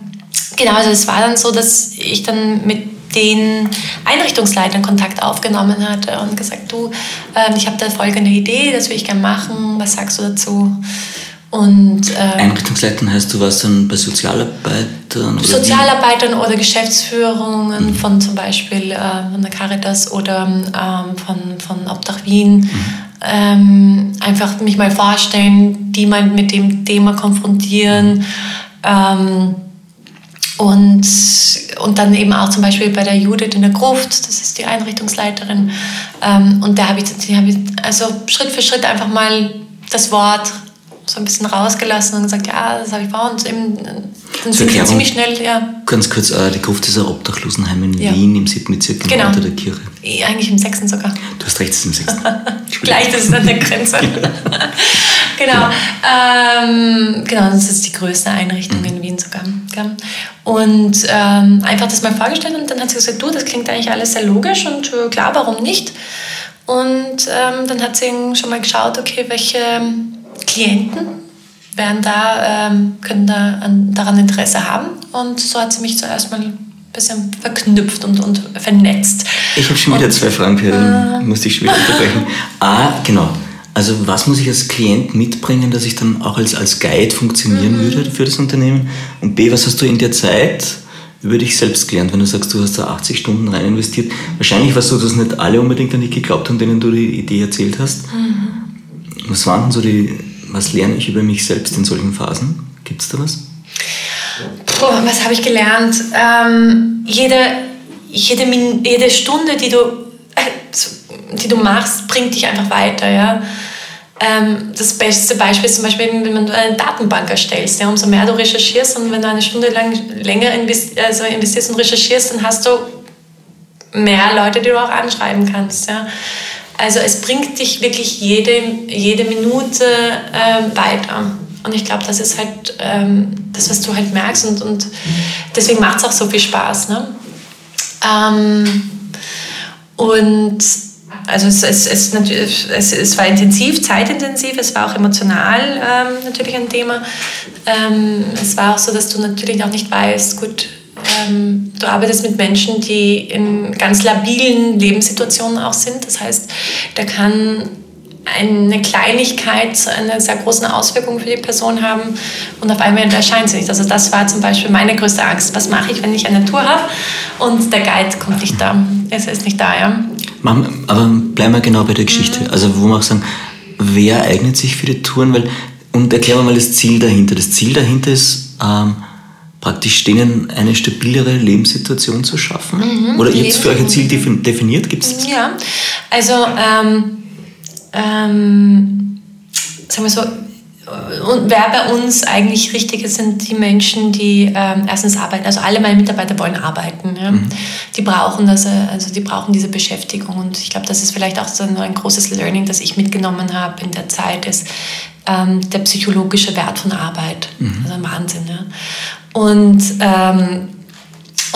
genau, also es war dann so, dass ich dann mit den Einrichtungsleitern Kontakt aufgenommen hatte und gesagt, du, äh, ich habe da folgende Idee, das will ich gerne machen, was sagst du dazu?
Und, äh, Einrichtungsleitern heißt, du warst dann bei Sozialarbeitern?
Oder Sozialarbeitern oder Geschäftsführungen mhm. von zum Beispiel äh, von der Caritas oder ähm, von, von Obdach Wien. Mhm. Ähm, einfach mich mal vorstellen, die mal mit dem Thema konfrontieren. Ähm, und, und dann eben auch zum Beispiel bei der Judith in der Gruft, das ist die Einrichtungsleiterin. Ähm, und da habe ich, hab ich also Schritt für Schritt einfach mal das Wort so ein bisschen rausgelassen und gesagt, ja, das habe ich vor. Und eben, dann sind wir ziemlich schnell, ja.
Ganz kurz, äh, die Gruft ist ein Obdachlosenheim in ja. Wien im siebten Bezirk genau. unter der Kirche.
Eigentlich im sechsten sogar.
Du hast recht, es ist im sechsten.
Gleich, das ist an der Grenze. genau. Ähm, genau, das ist die größte Einrichtung mhm. in Wien sogar. Und ähm, einfach das mal vorgestellt und dann hat sie gesagt, du, das klingt eigentlich alles sehr logisch und äh, klar, warum nicht? Und ähm, dann hat sie schon mal geschaut, okay, welche Klienten werden da, ähm, können da an, daran Interesse haben. Und so hat sie mich zuerst mal ein bisschen verknüpft und, und vernetzt.
Ich habe schon wieder und, zwei Fragen, Perin. Äh, musste ich schon wieder unterbrechen. A, genau. Also was muss ich als Klient mitbringen, dass ich dann auch als, als Guide funktionieren mhm. würde für das Unternehmen? Und B, was hast du in der Zeit über dich selbst gelernt, wenn du sagst, du hast da 80 Stunden rein investiert? Wahrscheinlich war es so, dass nicht alle unbedingt an dich geglaubt haben, denen du die Idee erzählt hast. Mhm. Was waren so die was lerne ich über mich selbst in solchen Phasen? Gibt es da was?
Puh, was habe ich gelernt? Ähm, jede, jede, jede Stunde, die du, äh, die du machst, bringt dich einfach weiter. Ja? Ähm, das beste Beispiel ist zum Beispiel, wenn du eine Datenbank erstellst. Ja? Umso mehr du recherchierst und wenn du eine Stunde lang länger invest, also investierst und recherchierst, dann hast du mehr Leute, die du auch anschreiben kannst. Ja? Also es bringt dich wirklich jede, jede Minute äh, weiter. Und ich glaube, das ist halt ähm, das, was du halt merkst. Und, und deswegen macht es auch so viel Spaß. Ne? Ähm, und also es, es, es, es, es war intensiv, zeitintensiv, es war auch emotional ähm, natürlich ein Thema. Ähm, es war auch so, dass du natürlich auch nicht weißt, gut, ähm, du arbeitest mit Menschen, die in ganz labilen Lebenssituationen auch sind. Das heißt, da kann eine Kleinigkeit eine sehr große Auswirkung für die Person haben und auf einmal erscheint sie nicht. Also das war zum Beispiel meine größte Angst. Was mache ich, wenn ich eine Tour habe und der Guide kommt nicht da? Es ist nicht da, ja.
Aber bleiben wir genau bei der Geschichte. Mhm. Also wo wir auch sagen, wer eignet sich für die Touren? Weil, und erklären wir mal das Ziel dahinter. Das Ziel dahinter ist, ähm, praktisch denen eine stabilere Lebenssituation zu schaffen? Mhm, Oder ihr habt für euch ein Ziel definiert? Gibt es
Ja, also ähm, ähm, sagen wir so, und wer bei uns eigentlich richtig ist, sind die Menschen, die ähm, erstens arbeiten. Also alle meine Mitarbeiter wollen arbeiten. Ja. Mhm. Die brauchen das, äh, also die brauchen diese Beschäftigung. Und ich glaube, das ist vielleicht auch so ein großes Learning, das ich mitgenommen habe in der Zeit, ist ähm, der psychologische Wert von Arbeit. Mhm. Also ein Wahnsinn. Ja. Und ähm,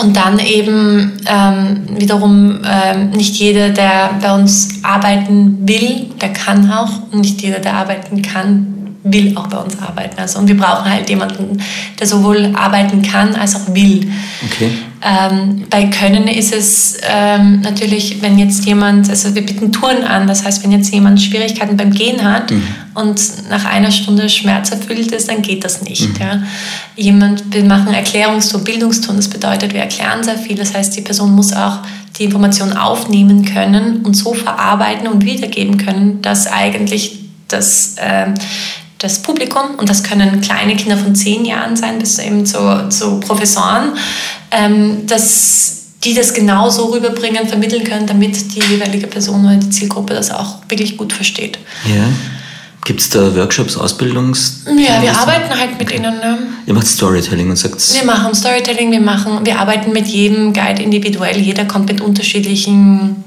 und dann eben ähm, wiederum ähm, nicht jeder, der bei uns arbeiten will, der kann auch. Und nicht jeder, der arbeiten kann, will auch bei uns arbeiten. Also, und wir brauchen halt jemanden, der sowohl arbeiten kann als auch will.
Okay.
Ähm, bei Können ist es ähm, natürlich, wenn jetzt jemand, also wir bieten Touren an, das heißt, wenn jetzt jemand Schwierigkeiten beim Gehen hat mhm. und nach einer Stunde schmerzerfüllt ist, dann geht das nicht. Mhm. Ja. Jemand, wir machen Erklärungstour, Bildungstour, das bedeutet, wir erklären sehr viel, das heißt, die Person muss auch die Information aufnehmen können und so verarbeiten und wiedergeben können, dass eigentlich das, äh, das Publikum, und das können kleine Kinder von zehn Jahren sein, bis eben zu, zu Professoren, ähm, dass die das genau so rüberbringen, vermitteln können, damit die jeweilige Person oder die Zielgruppe das auch wirklich gut versteht.
Ja. Gibt es da Workshops, Ausbildungs?
Ja, wir arbeiten halt mit ihnen. Ne?
Ihr macht Storytelling und sagt
Wir machen Storytelling, wir machen, wir arbeiten mit jedem Guide individuell. Jeder kommt mit unterschiedlichen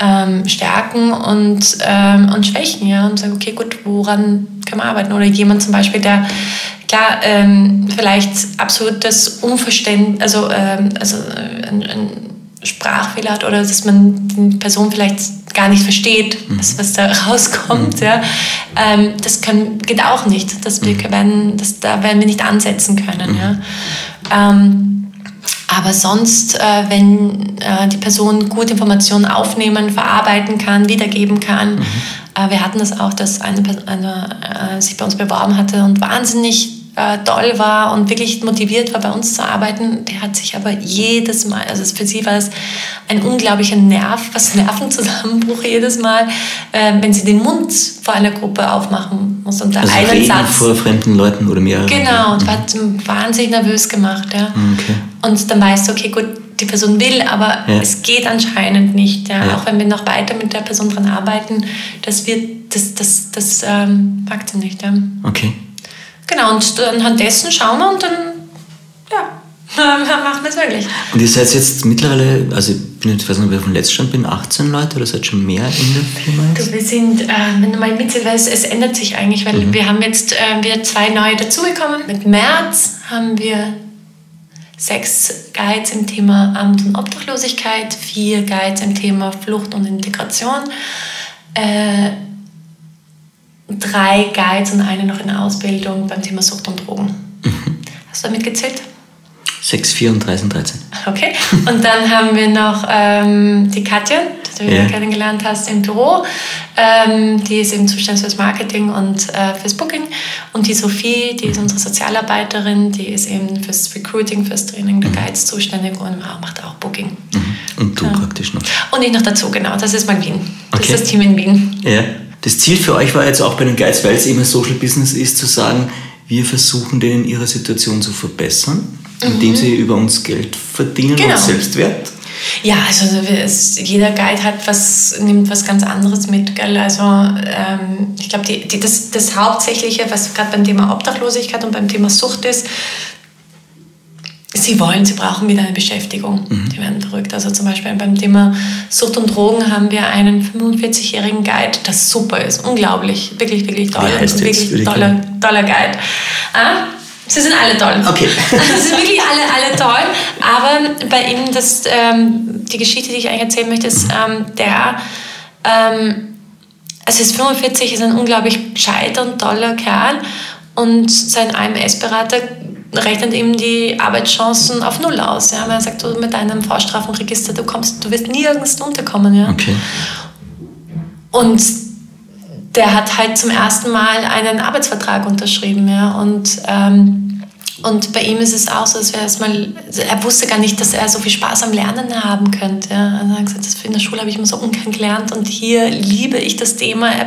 ähm, Stärken und, ähm, und Schwächen, ja, und sagen, okay, gut, woran können wir arbeiten? Oder jemand zum Beispiel, der klar ähm, vielleicht absolut das Unverständnis, also, ähm, also äh, ein, ein Sprachfehler hat oder dass man die Person vielleicht gar nicht versteht, mhm. was, was da rauskommt. Mhm. Ja. Ähm, das kann, geht auch nicht. Das, wir mhm. werden, das, da werden wir nicht ansetzen können. Mhm. Ja. Aber sonst, äh, wenn äh, die Person gut Informationen aufnehmen, verarbeiten kann, wiedergeben kann. Mhm. Äh, wir hatten das auch, dass eine Person eine, sich bei uns beworben hatte und wahnsinnig äh, toll war und wirklich motiviert war, bei uns zu arbeiten. Der hat sich aber jedes Mal, also für sie war es ein unglaublicher Nerv, was Nervenzusammenbruch jedes Mal, äh, wenn sie den Mund vor einer Gruppe aufmachen muss und da
also einen Satz vor fremden Leuten oder mehreren.
Genau, und mhm. hat wahnsinnig nervös gemacht. Ja.
Mhm, okay.
Und dann weißt du, okay, gut, die Person will, aber ja. es geht anscheinend nicht. Ja? ja? Auch wenn wir noch weiter mit der Person dran arbeiten, das wird, das, das, das ähm, packt sie nicht. Ja?
Okay.
Genau, und anhand dessen schauen wir und dann, ja, machen wir es möglich.
Und ihr seid jetzt mittlerweile, also ich, bin, ich weiß nicht, ob ich dem Letztstand bin, 18 Leute oder seid schon mehr in der Firma
jetzt? Du, wir sind, äh, wenn du mal mitzählst, es, es ändert sich eigentlich, weil mhm. wir haben jetzt äh, wir zwei neue dazugekommen. Mit März haben wir sechs Guides im Thema Amt und Obdachlosigkeit, vier Guides im Thema Flucht und Integration. Äh, drei Guides und eine noch in der Ausbildung beim Thema Sucht und Drogen. Mhm. Hast du damit gezählt?
6, 4 und 13, 13.
Okay. Und dann haben wir noch ähm, die Katja, die du ja. kennengelernt hast im Büro. Ähm, die ist eben zuständig fürs Marketing und äh, fürs Booking. Und die Sophie, die ist unsere Sozialarbeiterin, die ist eben fürs Recruiting, fürs Training der mhm. Guides zuständig und macht auch Booking.
Mhm. Und du ja. praktisch noch.
Und ich noch dazu, genau. Das ist mein Wien. Das okay. ist das Team in Wien.
Ja. Das Ziel für euch war jetzt auch bei den Guides, weil es eben ein Social Business ist, zu sagen, wir versuchen denen ihre Situation zu verbessern, indem mhm. sie über uns Geld verdienen genau. und Selbstwert.
Ja, also es, jeder Guide hat was, nimmt was ganz anderes mit. Gell? Also ähm, ich glaube, das, das Hauptsächliche, was gerade beim Thema Obdachlosigkeit und beim Thema Sucht ist, sie wollen, sie brauchen wieder eine Beschäftigung. Mhm. Die werden verrückt. Also zum Beispiel beim Thema Sucht und Drogen haben wir einen 45-jährigen Guide, das super ist. Unglaublich. Wirklich, wirklich toll.
Wie heißt
wirklich jetzt? toller, toller Guide. Ah? Sie sind alle toll.
Okay.
Sie sind wirklich alle, alle toll. Aber bei ihm, das, ähm, die Geschichte, die ich eigentlich erzählen möchte, ist, ähm, der, ähm, also ist 45, ist ein unglaublich gescheiter und toller Kerl. Und sein AMS-Berater rechnet ihm die Arbeitschancen auf Null aus. Ja? Weil er sagt, du mit deinem Vorstrafenregister, du, kommst, du wirst nirgends unterkommen. Ja?
Okay.
Und der hat halt zum ersten Mal einen Arbeitsvertrag unterschrieben. Ja? Und, ähm, und bei ihm ist es auch so, dass wir erstmal, er wusste gar nicht, dass er so viel Spaß am Lernen haben könnte. Ja? Also er hat gesagt, das in der Schule habe ich immer so ungern gelernt und hier liebe ich das Thema. Er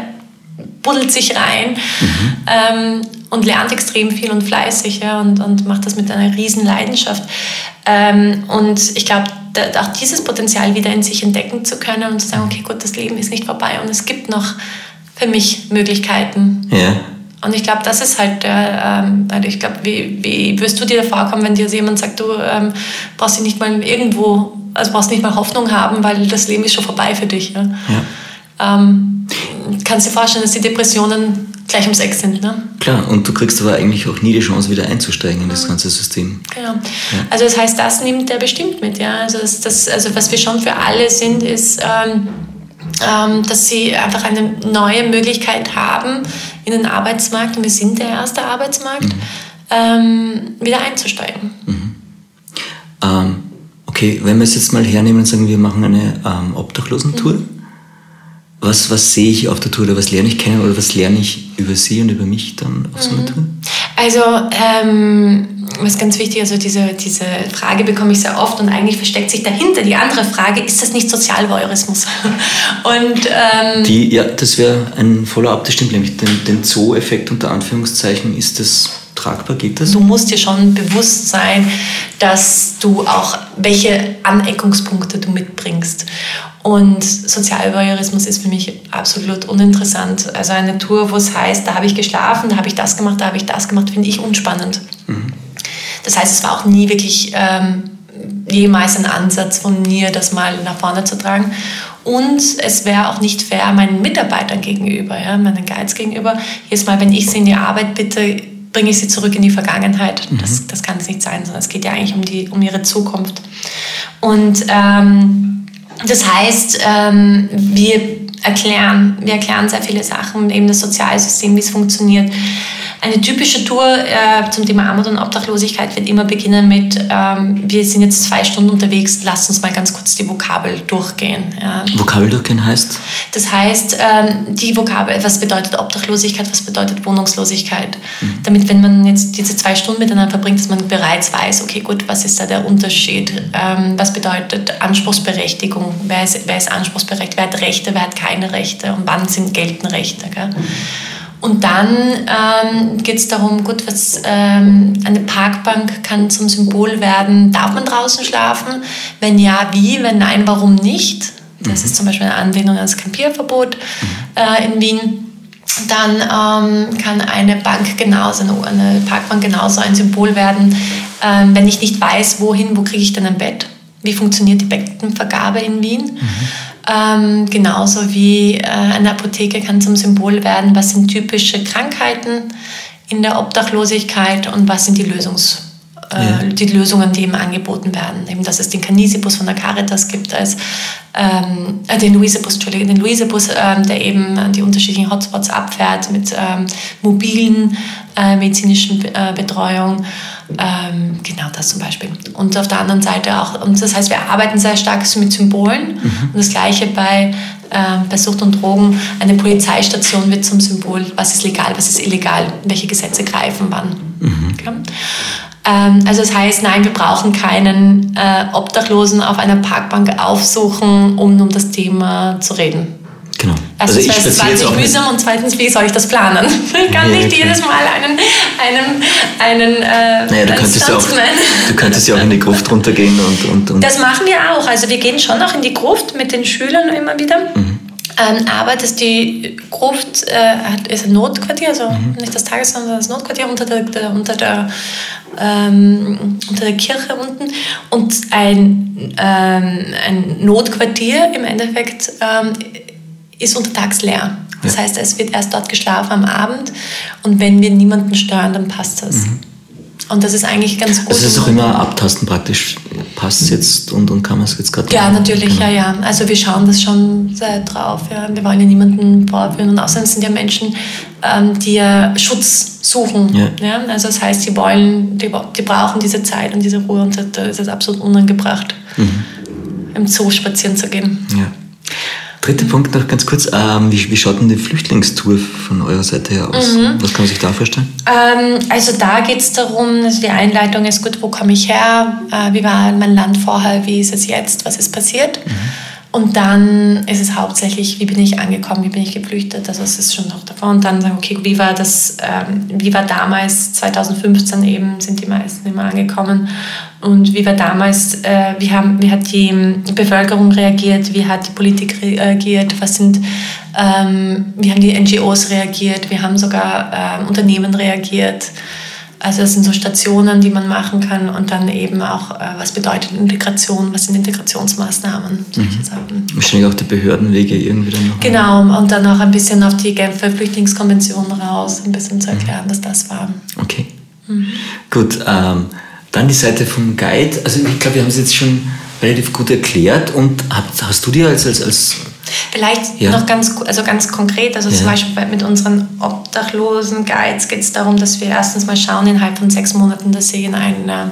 buddelt sich rein. Mhm. Ähm, und lernt extrem viel und fleißig ja, und, und macht das mit einer riesen Leidenschaft. Ähm, und ich glaube, auch dieses Potenzial wieder in sich entdecken zu können und zu sagen, okay, gut, das Leben ist nicht vorbei und es gibt noch für mich Möglichkeiten.
Ja.
Und ich glaube, das ist halt der, ähm, also ich glaube, wie, wie wirst du dir vorkommen, wenn dir jemand sagt, du ähm, brauchst dich nicht mal irgendwo, also brauchst nicht mal Hoffnung haben, weil das Leben ist schon vorbei für dich. Ja? ja. Ähm, kannst dir vorstellen, dass die Depressionen gleich ums Eck sind. Ne?
Klar, und du kriegst aber eigentlich auch nie die Chance, wieder einzusteigen in das ganze System.
Genau. Ja. Also das heißt, das nimmt er bestimmt mit. Ja? Also, das, das, also was wir schon für alle sind, ist, ähm, ähm, dass sie einfach eine neue Möglichkeit haben, in den Arbeitsmarkt, und wir sind der erste Arbeitsmarkt, mhm. ähm, wieder einzusteigen.
Mhm. Ähm, okay, wenn wir es jetzt mal hernehmen und sagen, wir machen eine ähm, Obdachlosentour. Mhm was, was sehe ich auf der Tour oder was lerne ich kennen oder was lerne ich über Sie und über mich dann auf so einer mhm. Tour?
Also, ähm, was ganz wichtig, also diese, diese Frage bekomme ich sehr oft und eigentlich versteckt sich dahinter die andere Frage, ist das nicht Sozialvoyeurismus? und, ähm,
die, ja, das wäre ein Follow-up, das stimmt, nämlich den, den Zoo-Effekt unter Anführungszeichen, ist das tragbar, geht das?
Du musst dir schon bewusst sein, dass du auch, welche Aneckungspunkte du mitbringst. Und Sozialvoyeurismus ist für mich absolut uninteressant. Also eine Tour, wo es heißt, da habe ich geschlafen, da habe ich das gemacht, da habe ich das gemacht, finde ich unspannend. Mhm. Das heißt, es war auch nie wirklich ähm, jemals ein Ansatz von mir, das mal nach vorne zu tragen. Und es wäre auch nicht fair meinen Mitarbeitern gegenüber, ja, meinen Guides gegenüber. Jedes Mal, wenn ich sie in die Arbeit bitte, bringe ich sie zurück in die Vergangenheit. Mhm. Das, das kann es nicht sein, sondern es geht ja eigentlich um, die, um ihre Zukunft. Und ähm, das heißt, ähm, wir erklären, wir erklären sehr viele Sachen, eben das Sozialsystem, wie es funktioniert. Eine typische Tour äh, zum Thema Armut und Obdachlosigkeit wird immer beginnen mit, ähm, wir sind jetzt zwei Stunden unterwegs, lasst uns mal ganz kurz die Vokabel durchgehen.
Ja. Vokabel durchgehen heißt?
Das heißt, ähm, die Vokabel, was bedeutet Obdachlosigkeit, was bedeutet Wohnungslosigkeit. Mhm. Damit, wenn man jetzt diese zwei Stunden miteinander verbringt, dass man bereits weiß, okay, gut, was ist da der Unterschied? Ähm, was bedeutet Anspruchsberechtigung? Wer ist, wer ist anspruchsberechtigt? Wer hat Rechte, wer hat keine Rechte? Und wann sind gelten Rechte? Gell? Mhm. Und dann ähm, geht es darum, gut, was, ähm, eine Parkbank kann zum Symbol werden. Darf man draußen schlafen? Wenn ja, wie? Wenn nein, warum nicht? Das mhm. ist zum Beispiel eine Anwendung ans Campierverbot äh, in Wien. Dann ähm, kann eine Bank genauso, eine Parkbank genauso ein Symbol werden, ähm, wenn ich nicht weiß, wohin, wo kriege ich denn ein Bett? Wie funktioniert die Bettenvergabe in Wien? Mhm. Ähm, genauso wie äh, eine Apotheke kann zum Symbol werden, was sind typische Krankheiten in der Obdachlosigkeit und was sind die, Lösungs, äh, die Lösungen, die eben angeboten werden. Eben, dass es den Canisibus von der Caritas gibt, als, ähm, äh, den Luisebus, Entschuldigung, den Luisebus, ähm, der eben die unterschiedlichen Hotspots abfährt mit ähm, mobilen äh, medizinischen äh, Betreuung ähm, genau das zum Beispiel. Und auf der anderen Seite auch, und das heißt, wir arbeiten sehr stark mit Symbolen. Mhm. Und das Gleiche bei, äh, bei Sucht und Drogen. Eine Polizeistation wird zum Symbol, was ist legal, was ist illegal, welche Gesetze greifen wann. Mhm. Okay? Ähm, also das heißt, nein, wir brauchen keinen äh, Obdachlosen auf einer Parkbank aufsuchen, um um das Thema zu reden.
Genau.
Also Erstens also wäre es wahnsinnig mühsam und zweitens, wie soll ich das planen? Ich kann ja, nicht okay. jedes Mal einen, einen, einen, äh,
naja, du, könntest ja auch, du könntest ja auch in die Gruft runtergehen und, und, und...
Das machen wir auch. Also wir gehen schon auch in die Gruft mit den Schülern immer wieder. Mhm. Ähm, aber dass die Gruft äh, ist ein Notquartier, also mhm. nicht das Tages, sondern das Notquartier unter der, der unter, der, ähm, unter der Kirche unten. Und ein, ähm, ein Notquartier im Endeffekt ähm, ist untertags leer. Das heißt, es wird erst dort geschlafen am Abend und wenn wir niemanden stören, dann passt das. Mhm. Und das ist eigentlich ganz gut.
Also es ist auch immer abtasten praktisch. Passt es jetzt und, und kann man es jetzt gerade
Ja, natürlich, genau. ja, ja. Also wir schauen das schon drauf. Ja. Wir wollen ja niemanden vorführen. Und außerdem sind ja Menschen, ähm, die ja Schutz suchen. Ja. ja. Also das heißt, die wollen, die, die brauchen diese Zeit und diese Ruhe und da ist es absolut unangebracht, mhm. im Zoo spazieren zu gehen.
Ja. Dritter Punkt noch ganz kurz. Ähm, wie, wie schaut denn die Flüchtlingstour von eurer Seite her aus? Mhm. Was kann man sich da vorstellen?
Ähm, also da geht es darum, also die Einleitung ist gut, wo komme ich her? Äh, wie war mein Land vorher? Wie ist es jetzt? Was ist passiert? Mhm. Und dann ist es hauptsächlich, wie bin ich angekommen, wie bin ich geflüchtet, also es ist schon noch davor. Und dann sagen, okay, wie war das, ähm, wie war damals, 2015 eben, sind die meisten immer angekommen. Und wie war damals, äh, wie, haben, wie hat die Bevölkerung reagiert, wie hat die Politik reagiert, was sind Ähm, wie haben die NGOs reagiert? Wie haben sogar ähm, Unternehmen reagiert? Also das sind so Stationen, die man machen kann und dann eben auch, äh, was bedeutet Integration, was sind Integrationsmaßnahmen, solche
Mhm.
Sachen.
Wahrscheinlich auch die Behördenwege irgendwie dann noch.
Genau, und dann auch ein bisschen auf die Genfer Flüchtlingskonvention raus, ein bisschen zu erklären, was das war.
Okay. Gut, ähm, dann die Seite vom Guide. Also ich glaube, wir haben es jetzt schon relativ gut erklärt. Und hast, hast du dir als, als, als
Vielleicht
Ja.
noch ganz, also ganz konkret, also zum
Ja.
Beispiel bei- mit unseren obdachlosen Guides geht es darum, dass wir erstens mal schauen, innerhalb von sechs Monaten, dass sie in ein, äh,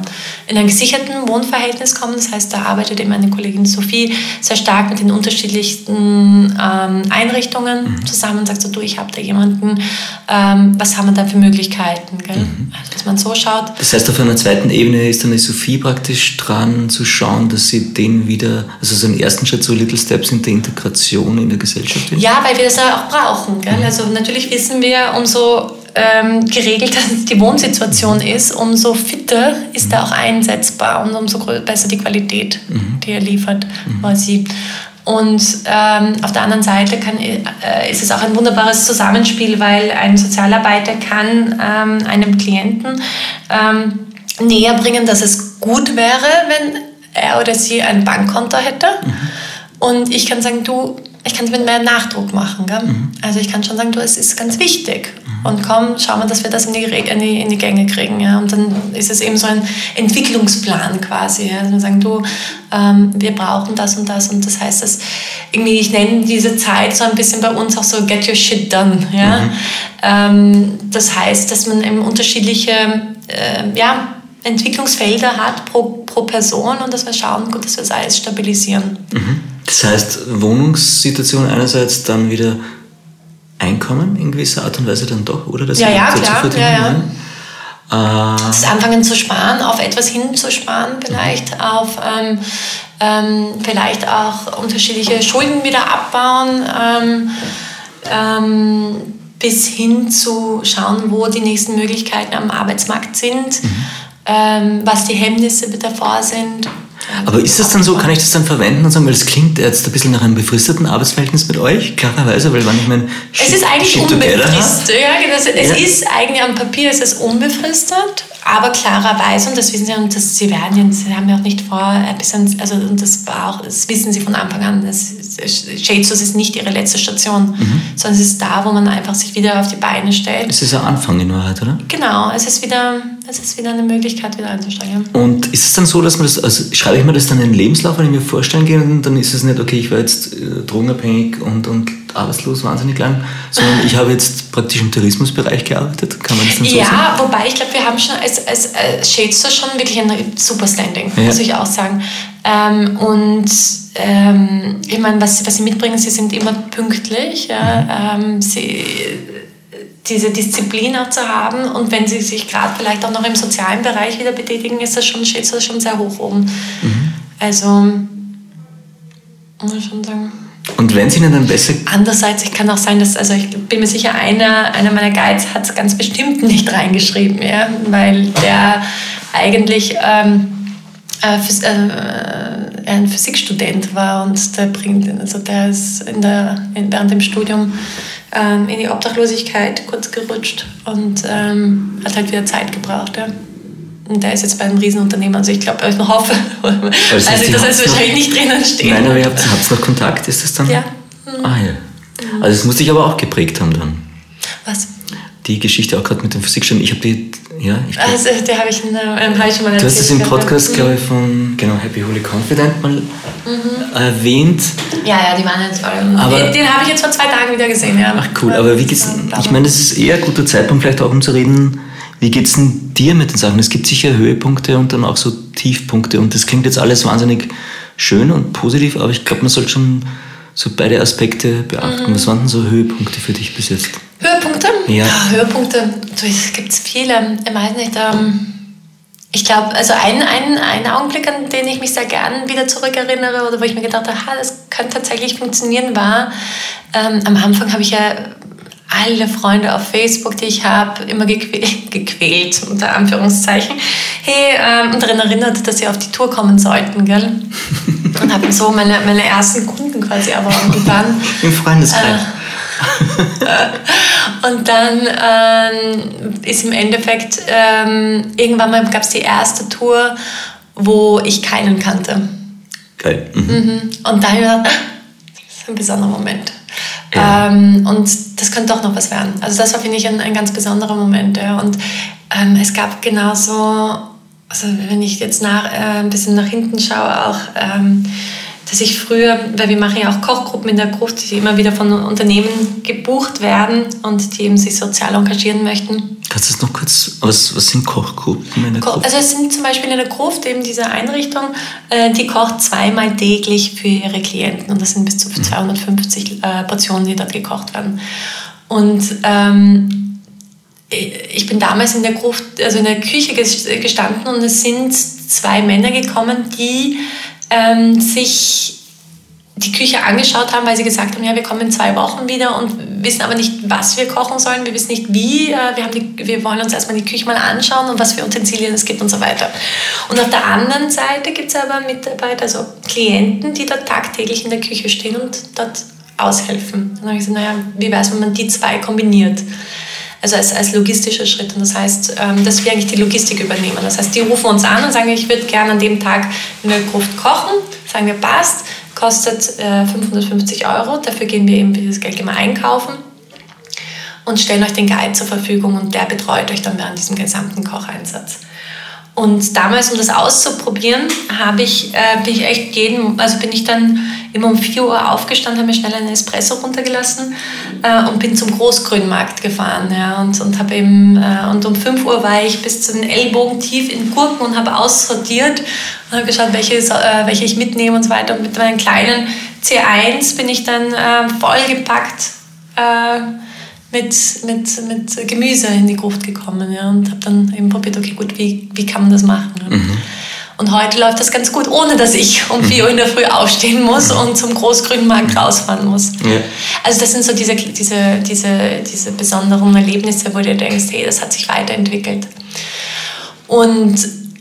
in ein gesicherten Wohnverhältnis kommen. Das heißt, da arbeitet eben meine Kollegin Sophie sehr stark mit den unterschiedlichsten ähm, Einrichtungen
Mhm.
zusammen und sagt so, du, ich habe da jemanden, ähm, was haben wir da für Möglichkeiten?
Mhm.
Also, dass man so schaut.
Das heißt, auf einer zweiten Ebene ist dann die Sophie praktisch dran zu schauen, dass sie den wieder, also so einen ersten Schritt, so Little Steps in der Integration in der Gesellschaft ist.
Ja, weil wir das ja auch brauchen. Gell? Also natürlich wissen wir, umso ähm, geregelter die Wohnsituation ist, umso fitter ist er auch einsetzbar und umso besser die Qualität, die er liefert, quasi. Und ähm, auf der anderen Seite kann, äh, ist es auch ein wunderbares Zusammenspiel, weil ein Sozialarbeiter kann ähm, einem Klienten ähm, näher bringen, dass es gut wäre, wenn er oder sie ein Bankkonto hätte. Und ich kann sagen, du, ich kann es mit mehr Nachdruck machen. Gell? Also ich kann schon sagen, du, es ist ganz wichtig. Und komm, schauen wir, dass wir das in die, in die, in die Gänge kriegen. Ja? Und dann ist es eben so ein Entwicklungsplan quasi. Ja? Also wir sagen, du, ähm, wir brauchen das und das. Und das heißt, dass irgendwie, ich nenne diese Zeit so ein bisschen bei uns auch so get your shit done. Ja? Ähm, das heißt, dass man eben unterschiedliche äh, ja, Entwicklungsfelder hat pro, pro Person und dass wir schauen, gut, dass wir das alles stabilisieren.
Mhm. Das heißt, Wohnungssituation einerseits, dann wieder Einkommen in gewisser Art und Weise dann doch, oder? Das
Ja, ja, klar, ja, ja.
Äh,
Das Anfangen zu sparen, auf etwas hinzusparen, vielleicht auf ähm, ähm, vielleicht auch unterschiedliche Schulden wieder abbauen, ähm, ähm, bis hin zu schauen, wo die nächsten Möglichkeiten am Arbeitsmarkt sind, ähm, was die Hemmnisse davor sind.
Aber ist das dann so, kann ich das dann verwenden und sagen, weil es klingt jetzt ein bisschen nach einem befristeten Arbeitsverhältnis mit euch, klarerweise, weil wenn ich mein
Es ist eigentlich
Shit
unbefristet. Ja, genau. es,
Ja.
ist eigentlich am Papier ist es unbefristet, aber klarerweise, und das wissen Sie, und das, Sie werden ja, Sie haben ja auch nicht vor, ein bisschen, also, und das war auch, das wissen Sie von Anfang an, das, Shadeshows ist nicht Ihre letzte Station,
Mhm.
sondern es ist da, wo man einfach sich wieder auf die Beine stellt.
es ist ein Anfang in Wahrheit, oder?
Genau, es ist wieder, es ist wieder eine Möglichkeit, wieder einzusteigen.
Und ist es dann so, dass man das, also schreibe ich mir das dann in den Lebenslauf, wenn ich mir vorstellen gehe, und dann ist es nicht, okay, ich war jetzt äh, drogenabhängig und, und arbeitslos wahnsinnig lang, sondern ich habe jetzt praktisch im Tourismusbereich gearbeitet. Kann man das dann so
ja,
sagen?
wobei ich glaube, wir haben schon als, als, als Shadester schon wirklich ein super Standing,
Ja.
muss ich auch sagen. Ähm, und ähm, ich meine, was, was sie mitbringen, sie sind immer pünktlich. Ja?
Mhm.
Ähm, sie, diese Disziplin auch zu haben und wenn sie sich gerade vielleicht auch noch im sozialen Bereich wieder betätigen, ist das schon, steht das schon sehr hoch oben.
Mhm.
Also, muss ich schon sagen.
Und wenn es Ihnen dann besser
Andererseits, ich kann auch sein, dass, also ich bin mir sicher, einer, einer meiner Guides hat es ganz bestimmt nicht reingeschrieben, ja, weil der eigentlich ähm, äh, Phys äh, ein Physikstudent war und der bringt, also der ist in der, in, während dem Studium ähm, in die Obdachlosigkeit kurz gerutscht und ähm, hat halt wieder Zeit gebraucht, ja. Und der ist jetzt bei einem Riesenunternehmen, also ich glaube, ich hoffe, also
Sie
das heißt wahrscheinlich
noch-
nicht drinnen stehen.
Nein, aber ihr habt, habt noch Kontakt, ist das dann?
Ja.
Ah ja. Also das muss dich aber auch geprägt haben dann.
Was?
Die Geschichte auch gerade mit dem Physikstudium. Ich habe die, ja, ich glaub,
Also, der habe ich, in ähm, hab ich schon mal
Du hast es im Podcast, glaube ich, von genau, Happy Holy Confident mal erwähnt.
Ja, ja, die waren jetzt ähm,
Aber-
Den, den habe ich jetzt vor zwei Tagen wieder gesehen, ja.
Ach cool, aber wie geht's, ich meine, das ist eher ein guter Zeitpunkt vielleicht auch, um zu reden, wie geht's denn dir mit den Sachen? Es gibt sicher Höhepunkte und dann auch so Tiefpunkte und das klingt jetzt alles wahnsinnig schön und positiv, aber ich glaube, man sollte schon so beide Aspekte beachten. Was waren denn so Höhepunkte für dich bis jetzt?
Höhepunkte?
Ja.
Höhepunkte, du, es gibt viele. Ich weiß nicht, ähm, ich glaube, also ein, ein, ein Augenblick, an den ich mich sehr gern wieder zurückerinnere oder wo ich mir gedacht habe, ha, das könnte tatsächlich funktionieren, war, ähm, am Anfang habe ich ja alle Freunde auf Facebook, die ich habe, immer gequält, gequält, unter Anführungszeichen, hey, ähm, und daran erinnert, dass sie auf die Tour kommen sollten, gell? Und habe so meine, meine ersten Kunden quasi erworben. Und dann,
Im Freundeskreis.
und dann ähm, ist im Endeffekt, ähm, irgendwann mal gab es die erste Tour, wo ich keinen kannte.
Geil. Mhm.
Mhm. Und da habe ich gedacht, das ist ein besonderer Moment.
Ja.
Ähm, und das könnte doch noch was werden. Also das war, finde ich, ein, ein ganz besonderer Moment. Ja. Und ähm, es gab genauso, also wenn ich jetzt nach, äh, ein bisschen nach hinten schaue, auch, ähm, dass ich früher, weil wir machen ja auch Kochgruppen in der Gruft, die immer wieder von Unternehmen gebucht werden und die eben sich sozial engagieren möchten.
Kannst du das noch kurz, was, was sind Kochgruppen in der Gruppe?
Also es sind zum Beispiel in der Gruft eben diese Einrichtung, äh, die kocht zweimal täglich für ihre Klienten und das sind bis zu 250 äh, Portionen, die dort gekocht werden. Und ähm, ich bin damals in der Gruft, also in der Küche ges- gestanden und es sind zwei Männer gekommen, die ähm, sich die Küche angeschaut haben, weil sie gesagt haben, ja, wir kommen in zwei Wochen wieder und wissen aber nicht, was wir kochen sollen, wir wissen nicht wie, äh, wir, haben die, wir wollen uns erstmal die Küche mal anschauen und was für Utensilien es gibt und so weiter. Und auf der anderen Seite gibt es aber Mitarbeiter, also Klienten, die dort tagtäglich in der Küche stehen und dort aushelfen. Und dann habe ich gesagt, naja, wie wäre es, wenn man die zwei kombiniert? Also als, als logistischer Schritt. Und das heißt, ähm, dass wir eigentlich die Logistik übernehmen. Das heißt, die rufen uns an und sagen, ich würde gerne an dem Tag in der Gruft kochen. Sagen wir, passt, kostet äh, 550 Euro. Dafür gehen wir eben dieses Geld immer einkaufen und stellen euch den Guide zur Verfügung und der betreut euch dann während diesem gesamten Kocheinsatz. Und damals, um das auszuprobieren, habe ich, äh, bin ich echt jeden, also bin ich dann immer um 4 Uhr aufgestanden, habe mir schnell einen Espresso runtergelassen äh, und bin zum Großgrünmarkt gefahren. Ja, und, und, habe eben, äh, und um 5 Uhr war ich bis zu den Ellbogen tief in Gurken und habe aussortiert und habe geschaut, welche, äh, welche ich mitnehme und so weiter. Und mit meinem kleinen C1 bin ich dann äh, vollgepackt äh, mit, mit, mit Gemüse in die Gruft gekommen ja, und habe dann eben probiert, okay, gut, wie, wie kann man das machen? Ja. Und heute läuft das ganz gut, ohne dass ich um 4 Uhr in der Früh aufstehen muss und zum Großgrünmarkt rausfahren muss.
Ja.
Also das sind so diese, diese, diese, diese besonderen Erlebnisse, wo du denkst, hey, das hat sich weiterentwickelt. Und,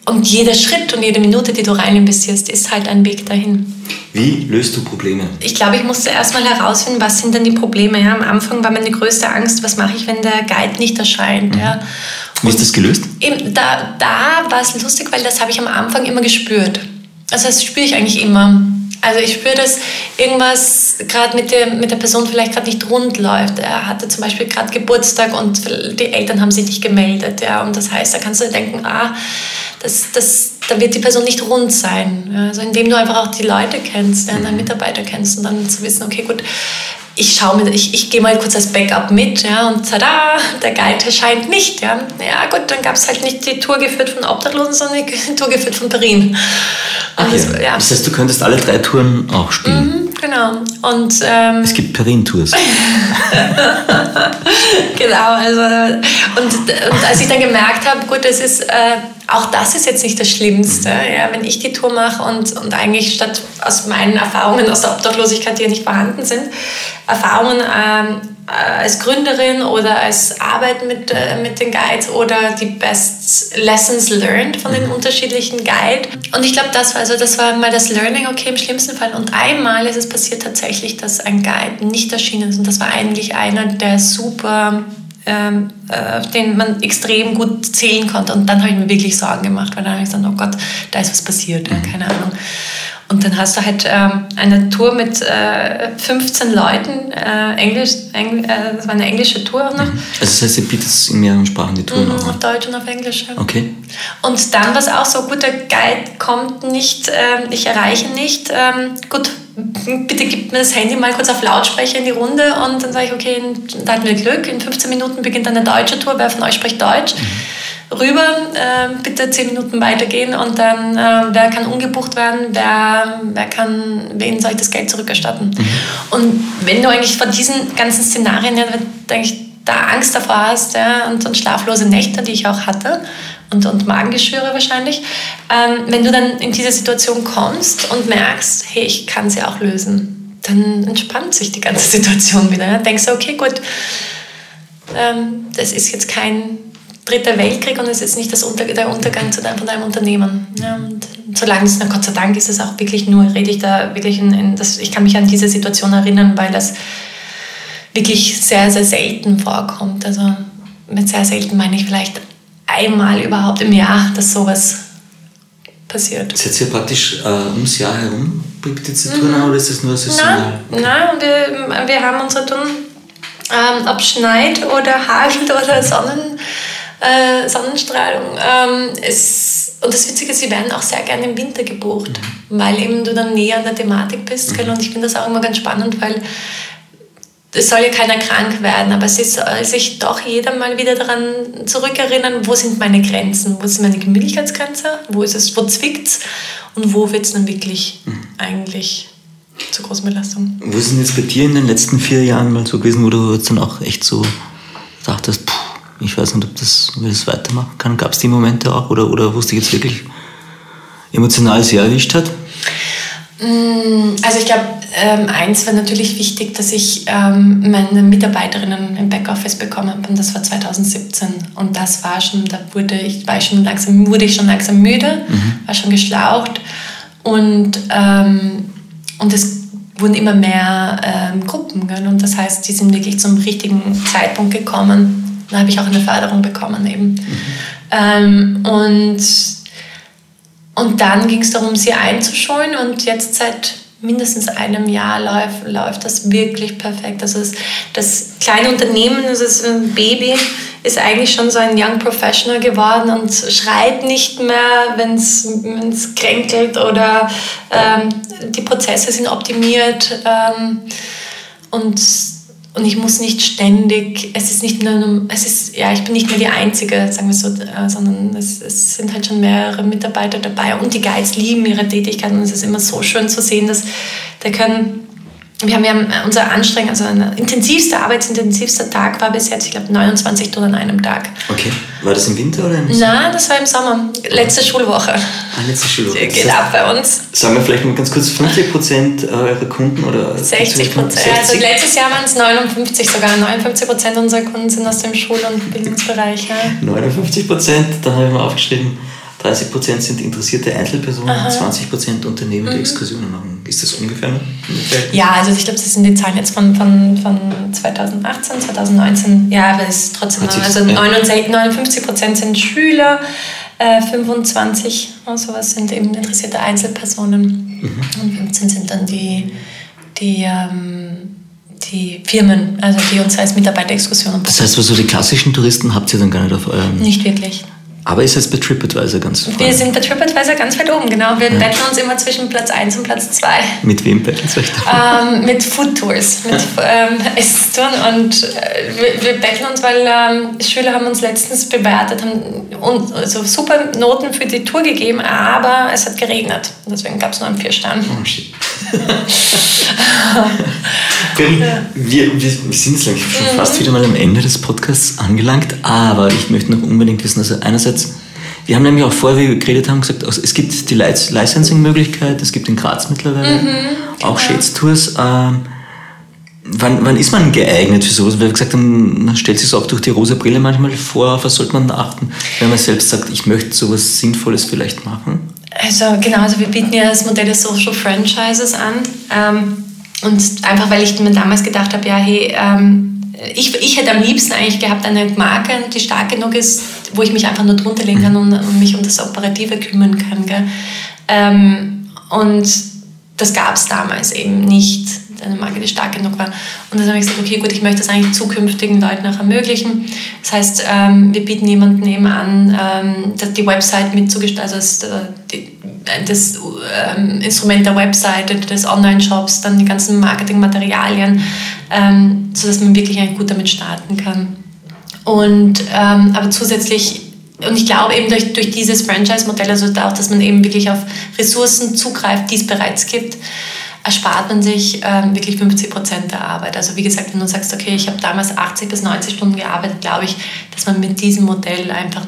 und jeder Schritt und jede Minute, die du rein investierst, ist halt ein Weg dahin.
Wie löst du Probleme?
Ich glaube, ich musste erstmal herausfinden, was sind denn die Probleme. Ja? Am Anfang war meine größte Angst, was mache ich, wenn der Guide nicht erscheint. Ja?
Wie ist das gelöst?
Eben, da, da war es lustig, weil das habe ich am Anfang immer gespürt. Also das spüre ich eigentlich immer. Also ich spüre, dass irgendwas gerade mit der, mit der Person vielleicht gerade nicht rund läuft. Er hatte zum Beispiel gerade Geburtstag und die Eltern haben sich nicht gemeldet. Ja? Und das heißt, da kannst du denken, ah, das, das, da wird die Person nicht rund sein. Ja? Also indem du einfach auch die Leute kennst, ja? deine Mitarbeiter kennst und dann zu wissen, okay, gut, ich schaue mir, ich, ich gehe mal kurz als Backup mit, ja, und tada, der Guide erscheint nicht, ja. Ja, gut, dann gab es halt nicht die Tour geführt von Obdachlosen, sondern die Tour geführt von Perin. Und das, ja,
Das heißt, du könntest alle drei Touren auch spielen.
Mhm, genau. Und ähm,
Es gibt Perrin-Tours.
genau, also und, und als ich dann gemerkt habe, gut, das ist äh, auch das ist jetzt nicht das Schlimmste, ja, wenn ich die Tour mache und, und eigentlich statt aus meinen Erfahrungen aus der Obdachlosigkeit, die ja nicht vorhanden sind, Erfahrungen ähm, äh, als Gründerin oder als Arbeit mit, äh, mit den Guides oder die Best Lessons learned von den unterschiedlichen Guides. Und ich glaube, das war also das war mal das Learning, okay, im schlimmsten Fall. Und einmal ist es passiert tatsächlich, dass ein Guide nicht erschienen ist. Und das war eigentlich einer, der super ähm, äh, auf den man extrem gut zählen konnte. Und dann habe ich mir wirklich Sorgen gemacht, weil dann habe ich gesagt, oh Gott, da ist was passiert, ja, keine Ahnung. Und dann hast du halt ähm, eine Tour mit äh, 15 Leuten, äh, Englisch, Engl äh, das war eine englische Tour auch noch,
Also das heißt, ihr bietet in mehreren Sprachen die Touren auch
auf. Deutsch und auf Englisch. Ja.
Okay.
Und dann war es auch so, gut, der Guide kommt nicht, ähm, ich erreiche nicht. Ähm, gut, bitte gib mir das Handy mal kurz auf Lautsprecher in die Runde und dann sage ich, okay, da hatten wir Glück, in 15 Minuten beginnt eine deutsche Tour, wer von euch spricht Deutsch? Rüber, äh, bitte 10 Minuten weitergehen und dann, äh, wer kann umgebucht werden, wer, wer kann, wen soll ich das Geld zurückerstatten? Und wenn du eigentlich von diesen ganzen Szenarien, ja, denke ich, da Angst davor hast ja, und, und schlaflose Nächte, die ich auch hatte und, und Magengeschwüre wahrscheinlich, ähm, wenn du dann in diese Situation kommst und merkst, hey, ich kann sie auch lösen, dann entspannt sich die ganze Situation wieder. Ja. Denkst du, okay, gut, ähm, das ist jetzt kein dritter Weltkrieg und es ist nicht das Unter der Untergang zu deinem, von deinem Unternehmen. Ja, und solange es, na Gott sei Dank ist es auch wirklich nur, rede ich da wirklich in, in das, ich kann mich an diese Situation erinnern, weil das wirklich sehr, sehr selten vorkommt. Also mit sehr selten meine ich vielleicht einmal überhaupt im Jahr, dass sowas passiert.
Seid ihr praktisch äh, ums Jahr herum praktiziert diese Touren mhm. oder ist das nur
saisonal? Nein, nein wir, wir haben unsere Touren, ähm, ob schneit oder hagelt oder Sonnen, äh, Sonnenstrahlung. Ähm, es, und das Witzige ist, sie werden auch sehr gerne im Winter gebucht, mhm. weil eben du dann näher an der Thematik bist. Mhm. Und ich finde das auch immer ganz spannend, weil es soll ja keiner krank werden, aber es soll sich doch jeder mal wieder daran zurückerinnern, wo sind meine Grenzen, wo ist meine Gemütlichkeitsgrenze, wo ist es, wo zwickt's und wo wird es dann wirklich mhm. eigentlich zur großen Belastung.
Wo ist denn jetzt bei dir in den letzten vier Jahren mal so gewesen, wo du jetzt dann auch echt so dachtest, puh, ich weiß nicht, ob, das, ob ich das weitermachen kann. Gab es die Momente auch oder, oder wo es dich jetzt wirklich emotional sehr erwischt hat?
Mm, also ich glaube, ähm, eins war natürlich wichtig, dass ich ähm, meine Mitarbeiterinnen im Backoffice bekommen habe und das war 2017 und das war schon, da wurde ich, war ich schon langsam, wurde ich schon langsam müde, mhm. war schon geschlaucht und, ähm, und es wurden immer mehr ähm, Gruppen gell? und das heißt, die sind wirklich zum richtigen Zeitpunkt gekommen. Da habe ich auch eine Förderung bekommen eben. Mhm. Ähm, und und dann ging es darum, sie einzuschulen und jetzt seit mindestens einem Jahr läuft, läuft das wirklich perfekt. Also das, das kleine Unternehmen, das ist ein Baby, ist eigentlich schon so ein Young Professional geworden und schreit nicht mehr, wenn es kränkelt oder ähm, die Prozesse sind optimiert. Ähm, und und ich muss nicht ständig, es ist nicht nur, es ist, ja, ich bin nicht mehr die Einzige, sagen wir so, äh, sondern es, es sind halt schon mehrere Mitarbeiter dabei und die Guides lieben ihre Tätigkeit und es ist immer so schön zu sehen, dass da können wir haben ja unser Anstrengung, also ein intensivster, arbeitsintensivster Tag war bis jetzt, ich glaube, 29 Stunden an einem Tag.
Okay. War das im Winter oder im Sommer?
Nein, das war im Sommer. Letzte Schulwoche. Ah,
letzte Schulwoche.
Die geht ab bei uns.
Sagen wir vielleicht mal ganz kurz, 50 Prozent eurer Kunden oder?
60 Prozent. Also letztes Jahr waren es 59 sogar. 59 Prozent unserer Kunden sind aus dem Schul- und Bildungsbereich. Ja.
59 Prozent, da habe ich mal aufgeschrieben. 30 Prozent sind interessierte Einzelpersonen, Aha. 20 Prozent Unternehmen, die mhm. Exkursionen machen. Ist das ungefähr?
Ja, also ich glaube, das sind die Zahlen jetzt von, von, von 2018, 2019. Ja, aber es ist trotzdem noch, also 59 Prozent sind Schüler, äh, 25 und sowas sind eben interessierte Einzelpersonen mhm. und 15 sind dann die, die ähm, die Firmen, also die uns als Mitarbeiterexkursionen
Das heißt, so die klassischen Touristen habt ihr dann gar nicht auf eurem...
Nicht wirklich.
Aber ist jetzt bei TripAdvisor ganz
vorne? Wir sind bei TripAdvisor ganz weit oben, genau. Wir ja. betteln uns immer zwischen Platz 1 und Platz 2.
Mit wem betteln Sie euch
da? Ähm, mit Food Tours, mit ähm, Esstouren. Und äh, wir, wir betteln uns, weil ähm, Schüler haben uns letztens bewertet, haben und, also super Noten für die Tour gegeben, aber es hat geregnet. Deswegen gab es nur einen vier Stern. Oh shit.
ja. wir, wir, sind jetzt schon mhm. fast wieder mal am Ende des Podcasts angelangt, aber ich möchte noch unbedingt wissen, also einerseits, wir haben nämlich auch vorher, wie wir geredet haben, gesagt, also es gibt die Licensing-Möglichkeit, es gibt in Graz mittlerweile mhm, auch genau. Shades Tours. Ähm, wann, wann ist man geeignet für sowas? Weil gesagt haben, man stellt sich so auch durch die rosa Brille manchmal vor, auf was sollte man achten, wenn man selbst sagt, ich möchte sowas Sinnvolles vielleicht machen?
Also genau, also wir bieten ja das Modell des Social Franchises an. Ähm, und einfach, weil ich mir damals gedacht habe, ja, hey, ähm, ich, ich hätte am liebsten eigentlich gehabt eine Marke, die stark genug ist, wo ich mich einfach nur drunter legen kann und, und mich um das Operative kümmern kann. Gell? Ähm, und das gab es damals eben nicht eine Marke, die stark genug war. Und dann habe ich gesagt, okay, gut, ich möchte das eigentlich zukünftigen Leuten auch ermöglichen. Das heißt, ähm, wir bieten jemanden eben an, ähm, die Website mitzugestalten, also das, ähm, Instrument der Webseite, des Online-Shops, dann die ganzen Marketingmaterialien, ähm, sodass man wirklich gut damit starten kann. Und, ähm, aber zusätzlich und ich glaube eben durch, durch dieses Franchise-Modell, also auch, dass man eben wirklich auf Ressourcen zugreift, die es bereits gibt, erspart man sich ähm, wirklich 50 Prozent der Arbeit. Also wie gesagt, wenn du sagst, okay, ich habe damals 80 bis 90 Stunden gearbeitet, glaube ich, dass man mit diesem Modell einfach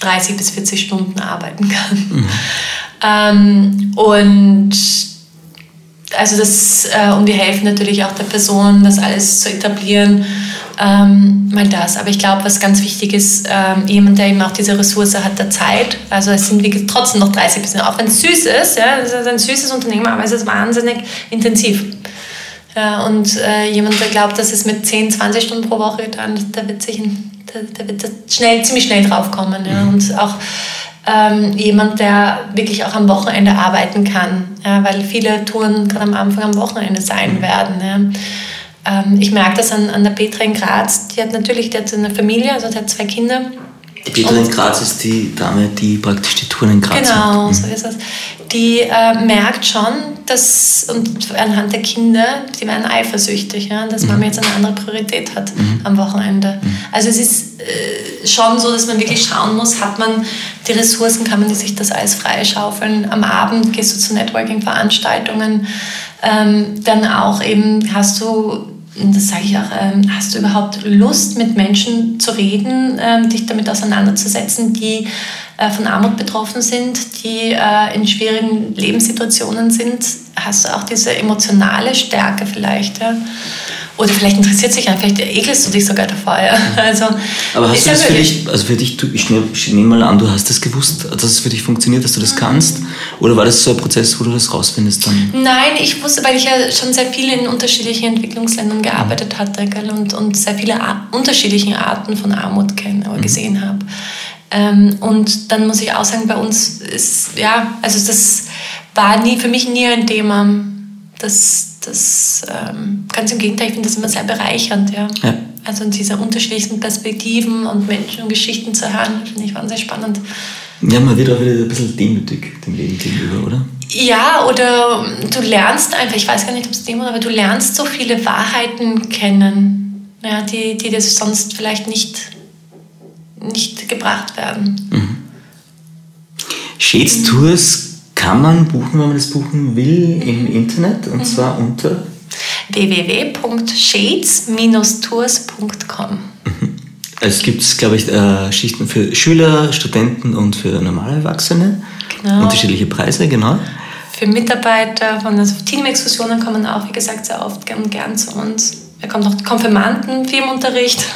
30 bis 40 Stunden arbeiten kann. Mhm. Ähm, und also das, äh, und wir helfen natürlich auch der Person, das alles zu etablieren ähm, mal das. Aber ich glaube, was ganz wichtig ist, ähm, jemand, der eben auch diese Ressource hat, der Zeit. Also es sind wirklich trotzdem noch 30 Prozent, auch wenn es süß ist, ja, es ist ein süßes Unternehmen, aber es ist wahnsinnig intensiv. Ja, und äh, jemand, der glaubt, dass es mit 10, 20 Stunden pro Woche ist, der wird, sich, der, der wird schnell, ziemlich schnell draufkommen. Ja. Mhm. Und auch ähm, jemand, der wirklich auch am Wochenende arbeiten kann, ja, weil viele Touren gerade am Anfang am Wochenende sein mhm. werden. Ja. Ähm, ich merke das an, an der Petra in Graz, die hat natürlich die hat eine Familie, also die hat zwei Kinder
die Petra in Graz ist die Dame, die praktisch die Touren in Graz
Genau, macht. so ist es. Die äh, merkt schon, dass, und anhand der Kinder, die werden eifersüchtig, ja, dass mhm. Mama jetzt eine andere Priorität hat mhm. am Wochenende. Mhm. Also es ist äh, schon so, dass man wirklich schauen muss, hat man die Ressourcen, kann man sich das alles freischaufeln. Am Abend gehst du zu Networking-Veranstaltungen, ähm, dann auch eben hast du das sage ich auch, ähm, hast du überhaupt Lust, mit Menschen zu reden, ähm, dich damit auseinanderzusetzen, die äh, von Armut betroffen sind, die äh, in schwierigen Lebenssituationen sind? Hast du auch diese emotionale Stärke vielleicht? Ja? Oder vielleicht interessiert sich einfach, vielleicht ekelst du dich sogar davor. Ja? Also,
Aber hast du das für dich, also für dich, ich nehme, mal an, du hast das gewusst, dass es für dich funktioniert, dass du das kannst? Oder war das so ein Prozess, wo du das rausfindest dann?
Nein, ich wusste, weil ich ja schon sehr viel in unterschiedlichen Entwicklungsländern gearbeitet hatte gell, und, und sehr viele Ar unterschiedliche Arten von Armut kennen oder mhm. gesehen habe. Ähm, und dann muss ich auch sagen, bei uns ist, ja, also das war nie, für mich nie ein Thema. Das, das ähm, ganz im Gegenteil, ich finde das immer sehr bereichernd. Ja. ja. Also diese unterschiedlichsten Perspektiven und Menschen und Geschichten zu hören, finde ich wahnsinnig spannend.
Ja, man wird auch wieder ein bisschen demütig dem Leben gegenüber, oder?
Ja, oder du lernst einfach, ich weiß gar nicht, ob es dem aber du lernst so viele Wahrheiten kennen, ja, die, die dir sonst vielleicht nicht, nicht gebracht werden. Mhm.
Shades Tours kann man buchen, wenn man das buchen will, im Internet und mhm. zwar unter
www.shades-tours.com.
Mhm. Es gibt, glaube ich, äh, Schichten für Schüler, Studenten und für normale Erwachsene. Genau. Unterschiedliche Preise, genau.
Für Mitarbeiter von also Team-Exkursionen kommen auch, wie gesagt, sehr oft gern, gern zu uns. Da kommt noch Konfirmanden, Firmenunterricht,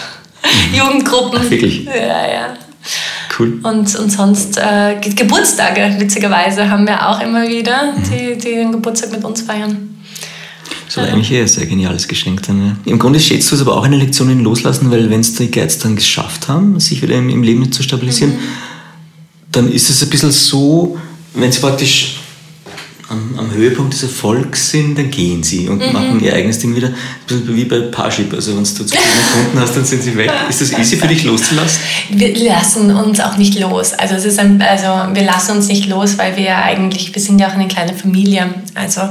mhm. Jugendgruppen.
Ach, wirklich?
Ja, ja. Cool. Und, und sonst äh, Geburtstage, witzigerweise, haben wir auch immer wieder, mhm. die, die den Geburtstag mit uns feiern.
Das war eigentlich ein sehr geniales Geschenk dann. Ja. Im Grunde schätzt du es aber auch eine Lektion in Loslassen, weil wenn es die Guides dann geschafft haben, sich wieder im, im Leben zu stabilisieren, mhm. dann ist es ein bisschen so, wenn sie praktisch am, am, Höhepunkt des Erfolgs sind, dann gehen sie und mhm. machen ihr eigenes Ding wieder. Wie bei Parship. Also wenn du zu viele Kunden hast, dann sind sie weg. Ist das easy für dich loszulassen?
Wir lassen uns auch nicht los. Also, es ist ein, also wir lassen uns nicht los, weil wir eigentlich, wir sind ja auch eine kleine Familie. Also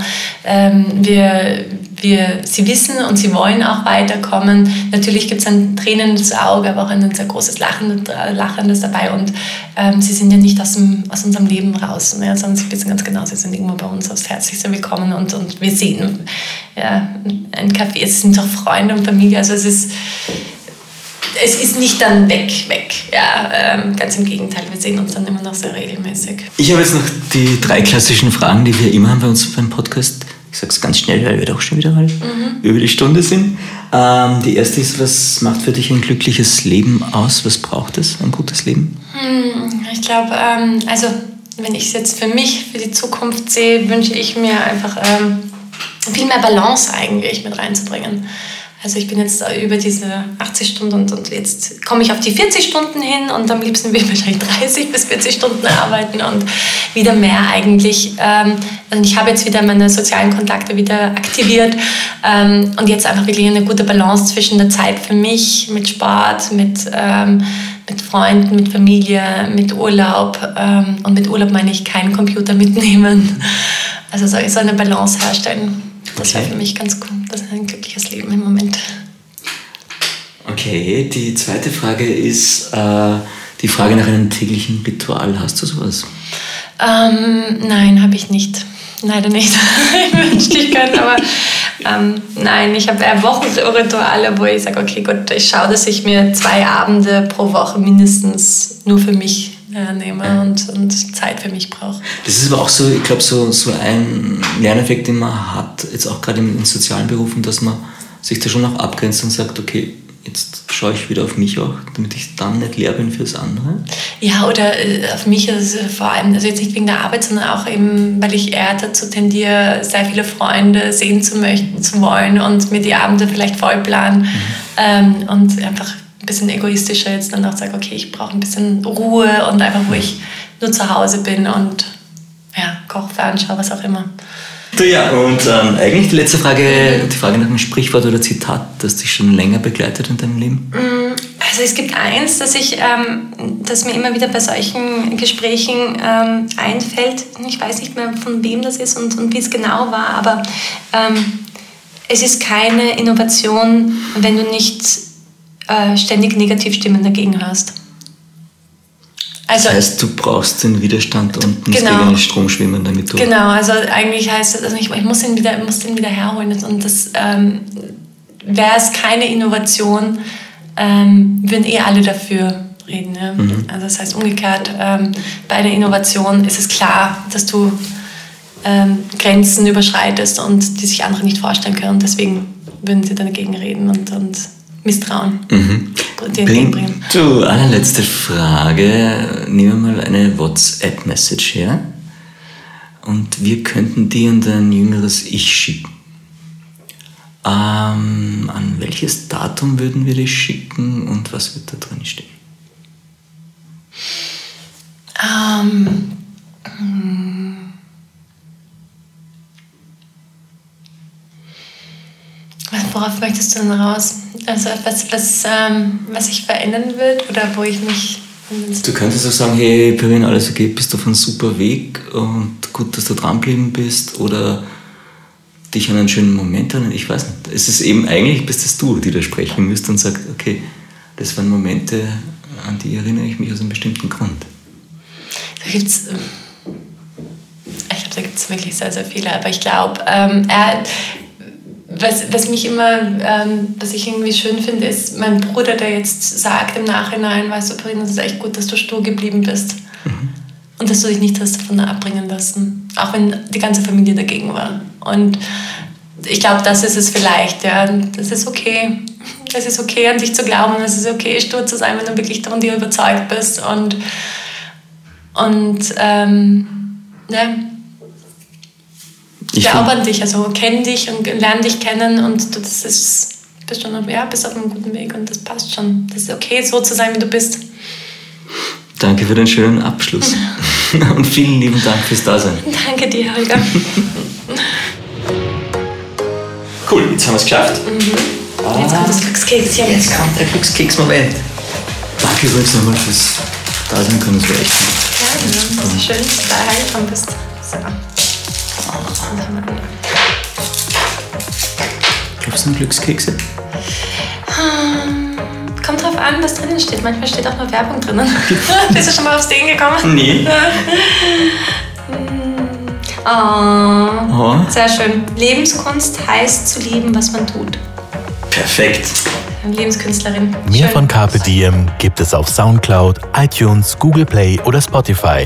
ähm, wir, wir, sie wissen und sie wollen auch weiterkommen. Natürlich gibt es ein tränendes Auge, aber auch ein sehr großes Lachen, Lachendes dabei. Und ähm, sie sind ja nicht aus, dem, aus unserem Leben raus, mehr, sondern sie wissen ganz genau, sie sind irgendwo bei uns aufs Herzlichste willkommen und, und wir sehen ja, ein Café, es sind doch Freunde und Familie. Also es ist, es ist nicht dann weg, weg. Ja, ähm, ganz im Gegenteil, wir sehen uns dann immer noch sehr regelmäßig.
Ich habe jetzt noch die drei klassischen Fragen, die wir immer haben bei uns beim Podcast. Ich sage es ganz schnell, weil wir doch schon wieder mal mhm. über die Stunde sind. Ähm, die erste ist, was macht für dich ein glückliches Leben aus? Was braucht es, ein gutes Leben?
Hm, ich glaube, ähm, also wenn ich es jetzt für mich, für die Zukunft sehe, wünsche ich mir einfach ähm, viel mehr Balance eigentlich mit reinzubringen. Also ich bin jetzt über diese 80 Stunden und, und jetzt komme ich auf die 40 Stunden hin und am liebsten will ich wahrscheinlich 30 bis 40 Stunden arbeiten und wieder mehr eigentlich. Ähm, also ich habe jetzt wieder meine sozialen Kontakte wieder aktiviert ähm, und jetzt einfach wirklich eine gute Balance zwischen der Zeit für mich, mit Sport, mit, ähm, mit Freunden, mit Familie, mit Urlaub ähm, und mit Urlaub meine ich keinen Computer mitnehmen. Also ich so eine Balance herstellen. Das okay. wäre für mich ganz cool. Das ist ein glückliches Leben im Moment.
Okay, die zweite Frage ist äh, die Frage nach einem täglichen Ritual. Hast du sowas?
Ähm, nein, habe ich nicht. Leider nicht. ich wünschte, ich könnte, aber ähm, nein, ich habe eher Wochenrituale, wo ich sage, okay, gut, ich schaue, dass ich mir zwei Abende pro Woche mindestens nur für mich nehme und, und Zeit für mich brauche.
Das ist aber auch so, ich glaube, so, so ein Lerneffekt, den man hat, jetzt auch gerade in, in sozialen Berufen, dass man sich da schon auch abgrenzt und sagt, okay, jetzt schaue ich wieder auf mich auch, damit ich dann nicht leer bin fürs andere?
Ja, oder äh, auf mich ist es vor allem, also jetzt nicht wegen der Arbeit, sondern auch eben, weil ich eher dazu tendiere, sehr viele Freunde sehen zu möchten, zu wollen und mir die Abende vielleicht voll planen mhm. ähm, und einfach ein bisschen egoistischer jetzt dann auch sage, okay, ich brauche ein bisschen Ruhe und einfach, wo ich nur zu Hause bin und ja, koche, fernschau, was auch immer.
Du ja, und ähm, eigentlich die letzte Frage, die Frage nach einem Sprichwort oder Zitat, das dich schon länger begleitet in deinem Leben?
Mm, also es gibt eins, das, ich, ähm, das mir immer wieder bei solchen Gesprächen ähm, einfällt. Ich weiß nicht mehr, von wem das ist und, und wie es genau war, aber ähm, es ist keine Innovation, wenn du nicht äh, ständig Negativstimmen dagegen hast.
Also, das heißt, du brauchst den Widerstand und musst genau, gegen den Strom schwimmen, damit du.
Genau, also eigentlich heißt es, also ich, ich, muss, ihn wieder, muss den wieder herholen. Und das ähm, wäre es keine Innovation, ähm, würden eh alle dafür reden. Ja? Mhm. Also das heißt umgekehrt, ähm, bei einer Innovation ist es klar, dass du ähm, Grenzen überschreitest und die sich andere nicht vorstellen können. Und deswegen würden sie dagegen reden und, und Misstrauen mhm.
entgegenbringen. Du, allerletzte Frage. Nehmen wir mal eine WhatsApp-Message her und wir könnten die an dein jüngeres Ich schicken. Ähm, an welches Datum würden wir die schicken und was wird da drin stehen?
Ähm, Worauf möchtest du denn raus? Also was, was, ähm, was sich verändern wird oder wo ich mich...
Du könntest auch sagen, hey Perrin, alles okay, bist auf einem super Weg und gut, dass du dranbleiben bist oder dich an einen schönen Moment erinnern. Ich weiß nicht. Es ist eben eigentlich, bist es du, die da sprechen müsst und sagt, okay, das waren Momente, an die erinnere ich mich aus einem bestimmten Grund.
Da gibt's, ähm, ich glaube, da gibt es wirklich sehr, sehr viele, aber ich glaube, ähm, er was, was mich immer, ähm, was ich irgendwie schön finde, ist mein Bruder, der jetzt sagt im Nachhinein, weißt du, Parin, es ist echt gut, dass du stur geblieben bist. Mhm. Und dass du dich nicht hast davon abbringen lassen. Auch wenn die ganze Familie dagegen war. Und ich glaube, das ist es vielleicht, ja. Das ist okay. Es ist okay, an dich zu glauben. Es ist okay, stur zu sein, wenn du wirklich davon dir überzeugt bist. Und, und ähm, ja, ich glaube an dich, also kenn dich und lerne dich kennen und du, das ist, bist schon ja, bist auf einem guten Weg und das passt schon. Das ist okay, so zu sein, wie du bist.
Danke für den schönen Abschluss und vielen lieben Dank fürs Dasein.
Danke dir, Holger.
cool, jetzt haben wir es geschafft. Mhm.
Ah, jetzt kommt das Glückskekschen.
Jetzt kommt der Glückskeks-Moment. Danke übrigens nochmal fürs Dasein können, das war echt gut.
Ja, das ist schön, dass du da hergekommen bist. So.
Glaubst du an Glückskekse?
Hm, kommt drauf an, was drinnen steht. Manchmal steht auch nur Werbung drinnen. Bist du schon mal aufs Ding gekommen?
Nee.
oh, oh. Sehr schön. Lebenskunst heißt zu lieben, was man tut.
Perfekt.
Lebenskünstlerin.
Mehr Schön. von Carpe Diem gibt es auf Soundcloud, iTunes, Google Play oder Spotify.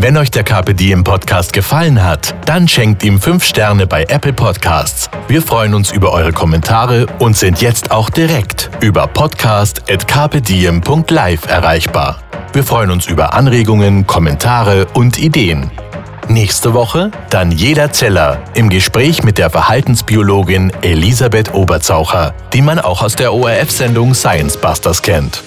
Wenn euch der Carpe Diem Podcast gefallen hat, dann schenkt ihm 5 Sterne bei Apple Podcasts. Wir freuen uns über eure Kommentare und sind jetzt auch direkt über podcast.carpediem.live erreichbar. Wir freuen uns über Anregungen, Kommentare und Ideen. Nächste Woche dann jeder Zeller im Gespräch mit der Verhaltensbiologin Elisabeth Oberzaucher, die man auch aus der ORF-Sendung Science Busters kennt.